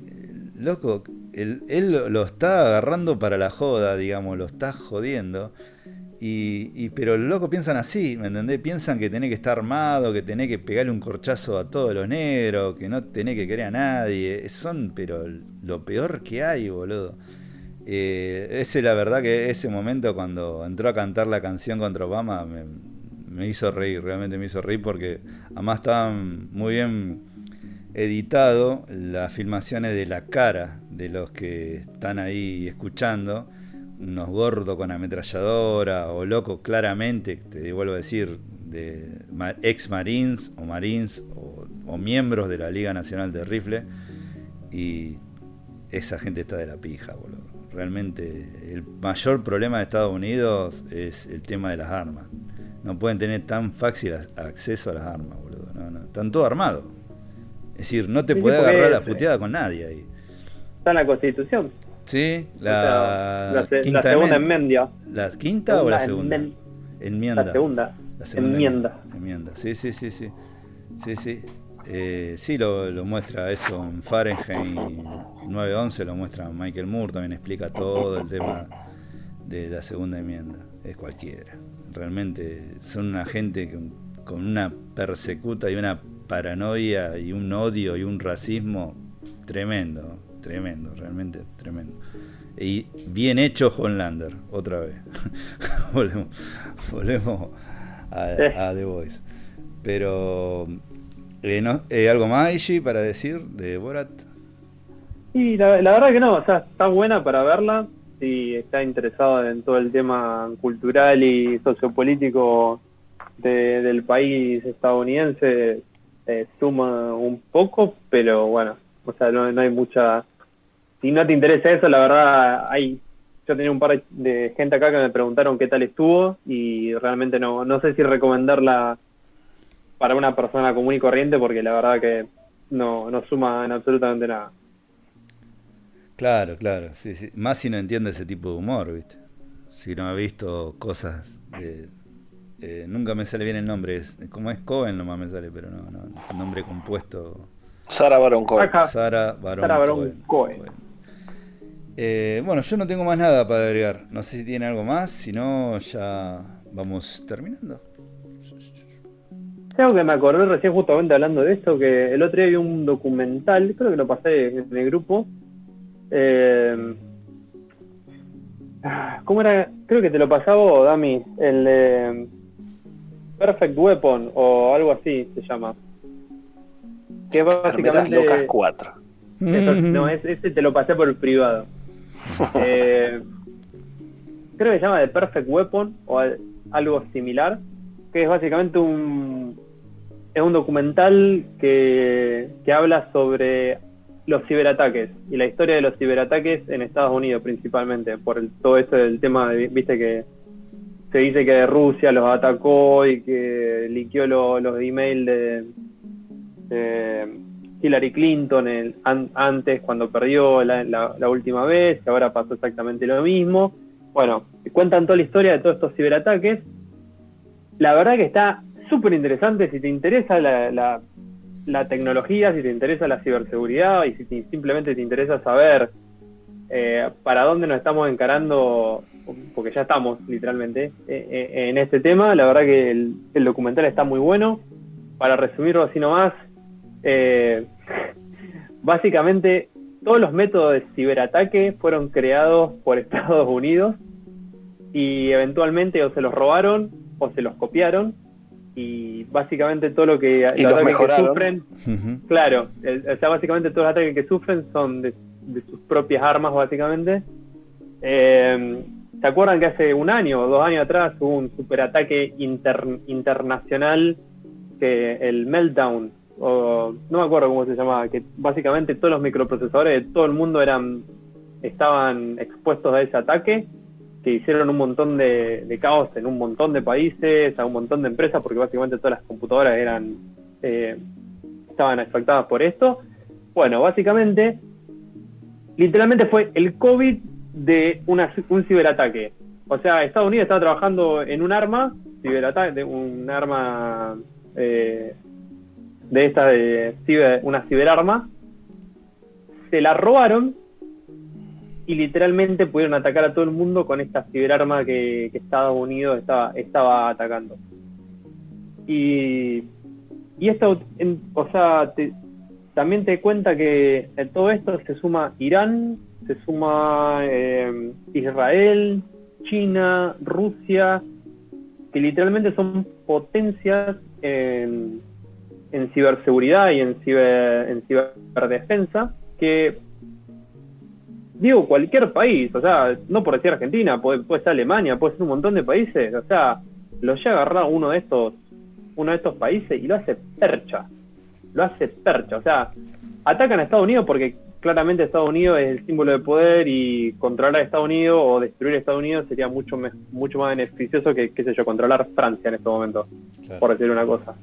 loco, él, lo está agarrando para la joda, digamos, lo está jodiendo. Y, pero los locos piensan así, ¿me entendés? Piensan que tenés que estar armado, que tenés que pegarle un corchazo a todos los negros, que no tenés que querer a nadie. Son, pero lo peor que hay, boludo. Eh, ese, la verdad, que ese momento cuando entró a cantar la canción contra Obama me, hizo reír, realmente me hizo reír porque además estaban muy bien editado las filmaciones de la cara de los que están ahí escuchando unos gordos con ametralladora o locos claramente, te vuelvo a decir, de ex marines o marines o, miembros de la Liga Nacional de Rifle y esa gente está de la pija, boludo. Realmente el mayor problema de Estados Unidos es el tema de las armas. No pueden tener tan fácil acceso a las armas, boludo. No, no. Están todos armados. Es decir, no te puede agarrar la puteada con nadie ahí. Está en la Constitución. Sí, la, la, segunda enmienda. ¿La quinta o la segunda? enmienda. La segunda. La segunda enmienda. enmienda. Sí, sí, sí, sí. Sí, sí. Eh, sí, lo, lo, muestra eso en Fahrenheit 911, lo muestra Michael Moore, también explica todo el tema de la segunda enmienda. Es cualquiera. Realmente son una gente con una persecuta y una paranoia y un odio y un racismo tremendo, tremendo, realmente tremendo. Y bien hecho Lander otra vez. volvemos, volvemos a, The Voice. Pero, eh, no, eh, ¿algo más, Ishi, para decir de Borat? Y la, verdad que no, o sea, está buena para verla. Si está interesado en todo el tema cultural y sociopolítico del país estadounidense, eh, suma un poco, pero bueno, o sea, no, hay mucha... Si no te interesa eso, la verdad, hay... Yo tenía un par de gente acá que me preguntaron qué tal estuvo y realmente no, no sé si recomendarla para una persona común y corriente porque la verdad que no, no suma en absolutamente nada. Claro, claro, sí, sí. Más si no entiende ese tipo de humor, ¿viste? Si no ha visto cosas de, eh, nunca me sale bien el nombre, es, como es Cohen nomás me sale, pero no, no, el nombre compuesto. Sara Baron Cohen. Sara Baron, Cohen. Eh, bueno, yo no tengo más nada para agregar. No sé si tiene algo más, si no, ya vamos terminando. Algo que me acordé recién justamente hablando de esto, que el otro día vi un documental, creo que lo pasé en el grupo. Eh, ¿Cómo era? Creo que te lo pasaba Dami, el de Perfect Weapon o algo así se llama. Que básicamente. Locas 4. no, ese, te lo pasé por el privado. Eh, creo que se llama The Perfect Weapon o algo similar. Que es básicamente un. Es un documental que, que habla sobre los ciberataques y la historia de los ciberataques en Estados Unidos principalmente, por todo eso del tema, de, viste que se dice que Rusia los atacó y que liqueó los emails de, Hillary Clinton antes cuando perdió la, última vez, que ahora pasó exactamente lo mismo. Bueno, cuentan toda la historia de todos estos ciberataques. La verdad que está súper interesante si te interesa la, tecnología, si te interesa la ciberseguridad y si simplemente te interesa saber eh, para dónde nos estamos encarando porque ya estamos literalmente eh, eh, en este tema. La verdad que el, documental está muy bueno. Para resumirlo así nomás, eh, básicamente todos los métodos de ciberataque fueron creados por Estados Unidos y eventualmente o se los robaron o se los copiaron. Y básicamente todo lo que, los que sufren, claro, o sea, básicamente todos los ataques que sufren son de, sus propias armas básicamente. Eh, ¿Se acuerdan que hace un año o dos años atrás hubo un superataque internacional que el Meltdown, o no me acuerdo cómo se llamaba, que básicamente todos los microprocesadores de todo el mundo eran estaban expuestos a ese ataque, que hicieron un montón de, caos en un montón de países, a un montón de empresas, porque básicamente todas las computadoras eran eh, estaban afectadas por esto. Bueno, básicamente, literalmente fue el COVID de un ciberataque. O sea, Estados Unidos estaba trabajando en un arma, ciberataque, un arma eh, de esta de una ciberarma, se la robaron y literalmente pudieron atacar a todo el mundo con esta ciberarma que, Estados Unidos estaba, estaba atacando. Y, y esto, o sea, también te cuenta que en todo esto se suma Irán, se suma eh, Israel, China, Rusia, que literalmente son potencias en, ciberseguridad y en, ciber, en ciberdefensa, que digo cualquier país, o sea, no por decir Argentina, puede, puede ser Alemania, puede ser un montón de países, o sea, lo llega a agarrar uno de estos, uno de estos países y lo hace percha, lo hace percha, o sea, atacan a Estados Unidos porque claramente Estados Unidos es el símbolo de poder y controlar a Estados Unidos o destruir a Estados Unidos sería mucho, mucho más beneficioso que, qué sé yo, controlar Francia en este momento, por decir una cosa.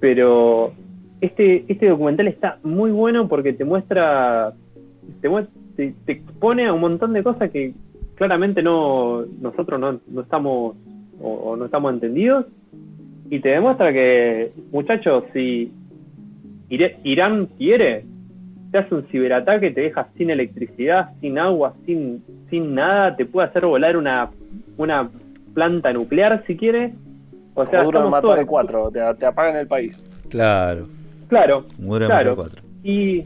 Pero este, este documental está muy bueno porque te muestra, te, te, expone a un montón de cosas que claramente no nosotros no, no estamos o, no estamos entendidos y te demuestra que, muchachos, si Irán quiere, te hace un ciberataque, te deja sin electricidad, sin agua, sin, sin nada, te puede hacer volar una, una planta nuclear si quiere. O sea, matar cuatro, te, te, apagan el país. Claro. Claro. claro. Y,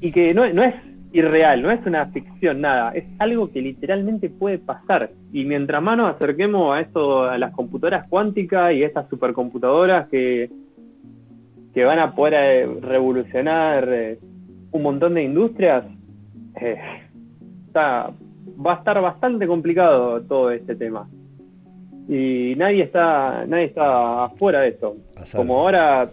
y que no, no es irreal, no es una ficción, nada, es algo que literalmente puede pasar. Y mientras más nos acerquemos a esto, a las computadoras cuánticas y a estas supercomputadoras que, que van a poder eh, revolucionar eh, un montón de industrias, eh, está, va a estar bastante complicado todo este tema. Y nadie está, nadie está afuera de esto. Como ahora,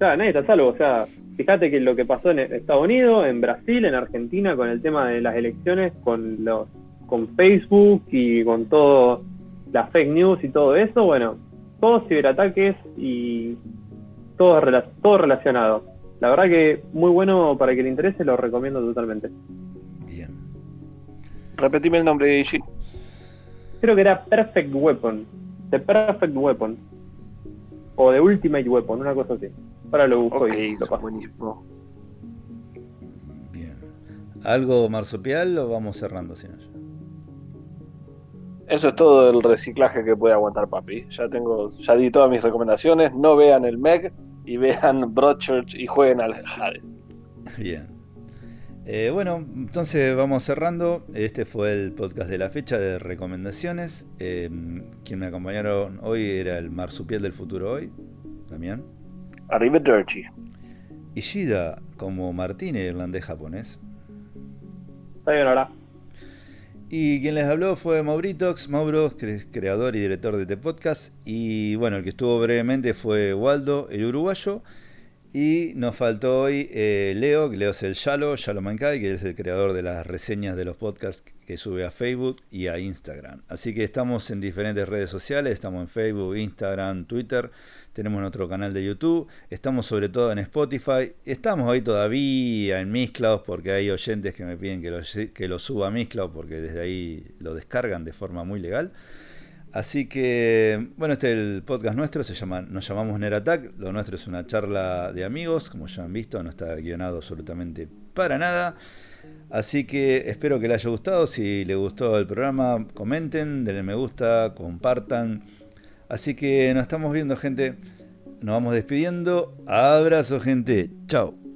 nadie está salvo, o sea, fíjate que lo que pasó en Estados Unidos, en Brasil, en Argentina, con el tema de las elecciones, con los con Facebook y con todo las fake news y todo eso, bueno, todos ciberataques y todo, todo relacionado. La verdad que muy bueno para que le interese, lo recomiendo totalmente. Bien. Repetime el nombre, de Ishi. Creo que era Perfect Weapon. The Perfect Weapon. O The Ultimate Weapon, una cosa así. Para lo busco y lo paso. Buenísimo. Bien. ¿Algo marsupial o vamos cerrando sin eso? Eso es todo el reciclaje que puede aguantar papi. Ya tengo, ya di todas mis recomendaciones. No vean el Meg y vean Broadchurch y jueguen al Hades. Bien. Eh, bueno, entonces vamos cerrando. Este fue el podcast de la fecha de recomendaciones. Eh, quien me acompañaron hoy era el marsupial del futuro hoy, Damián. Arrivederci. Ishida como Martín, irlandés japonés. ahora. Y quien les habló fue Mauritox, Mauro, creador y director de este podcast. Y bueno, el que estuvo brevemente fue Waldo, el uruguayo. Y nos faltó hoy eh, Leo, Leo es el Yalo, Yalo Mankai, que es el creador de las reseñas de los podcasts que sube a Facebook y a Instagram. Así que estamos en diferentes redes sociales, estamos en Facebook, Instagram, Twitter, tenemos nuestro canal de YouTube, estamos sobre todo en Spotify, estamos hoy todavía en Mixcloud porque hay oyentes que me piden que lo, que lo suba a Mixcloud porque desde ahí lo descargan de forma muy legal. Así que, bueno, este es el podcast nuestro, se llama, nos llamamos Nerattack, lo nuestro es una charla de amigos, como ya han visto, no está guionado absolutamente para nada. Así que espero que les haya gustado, si les gustó el programa, comenten, denle me gusta, compartan. Así que nos estamos viendo, gente. Nos vamos despidiendo. Abrazo, gente. Chao.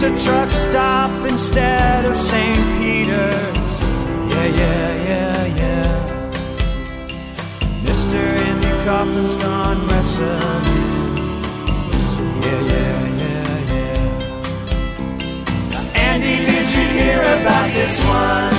It's a truck stop instead of St. Peter's. Yeah, yeah, yeah, yeah. Mr. Andy Kaufman's gone wrestling. Yeah, yeah, yeah, yeah. Now, Andy, did you hear about this one?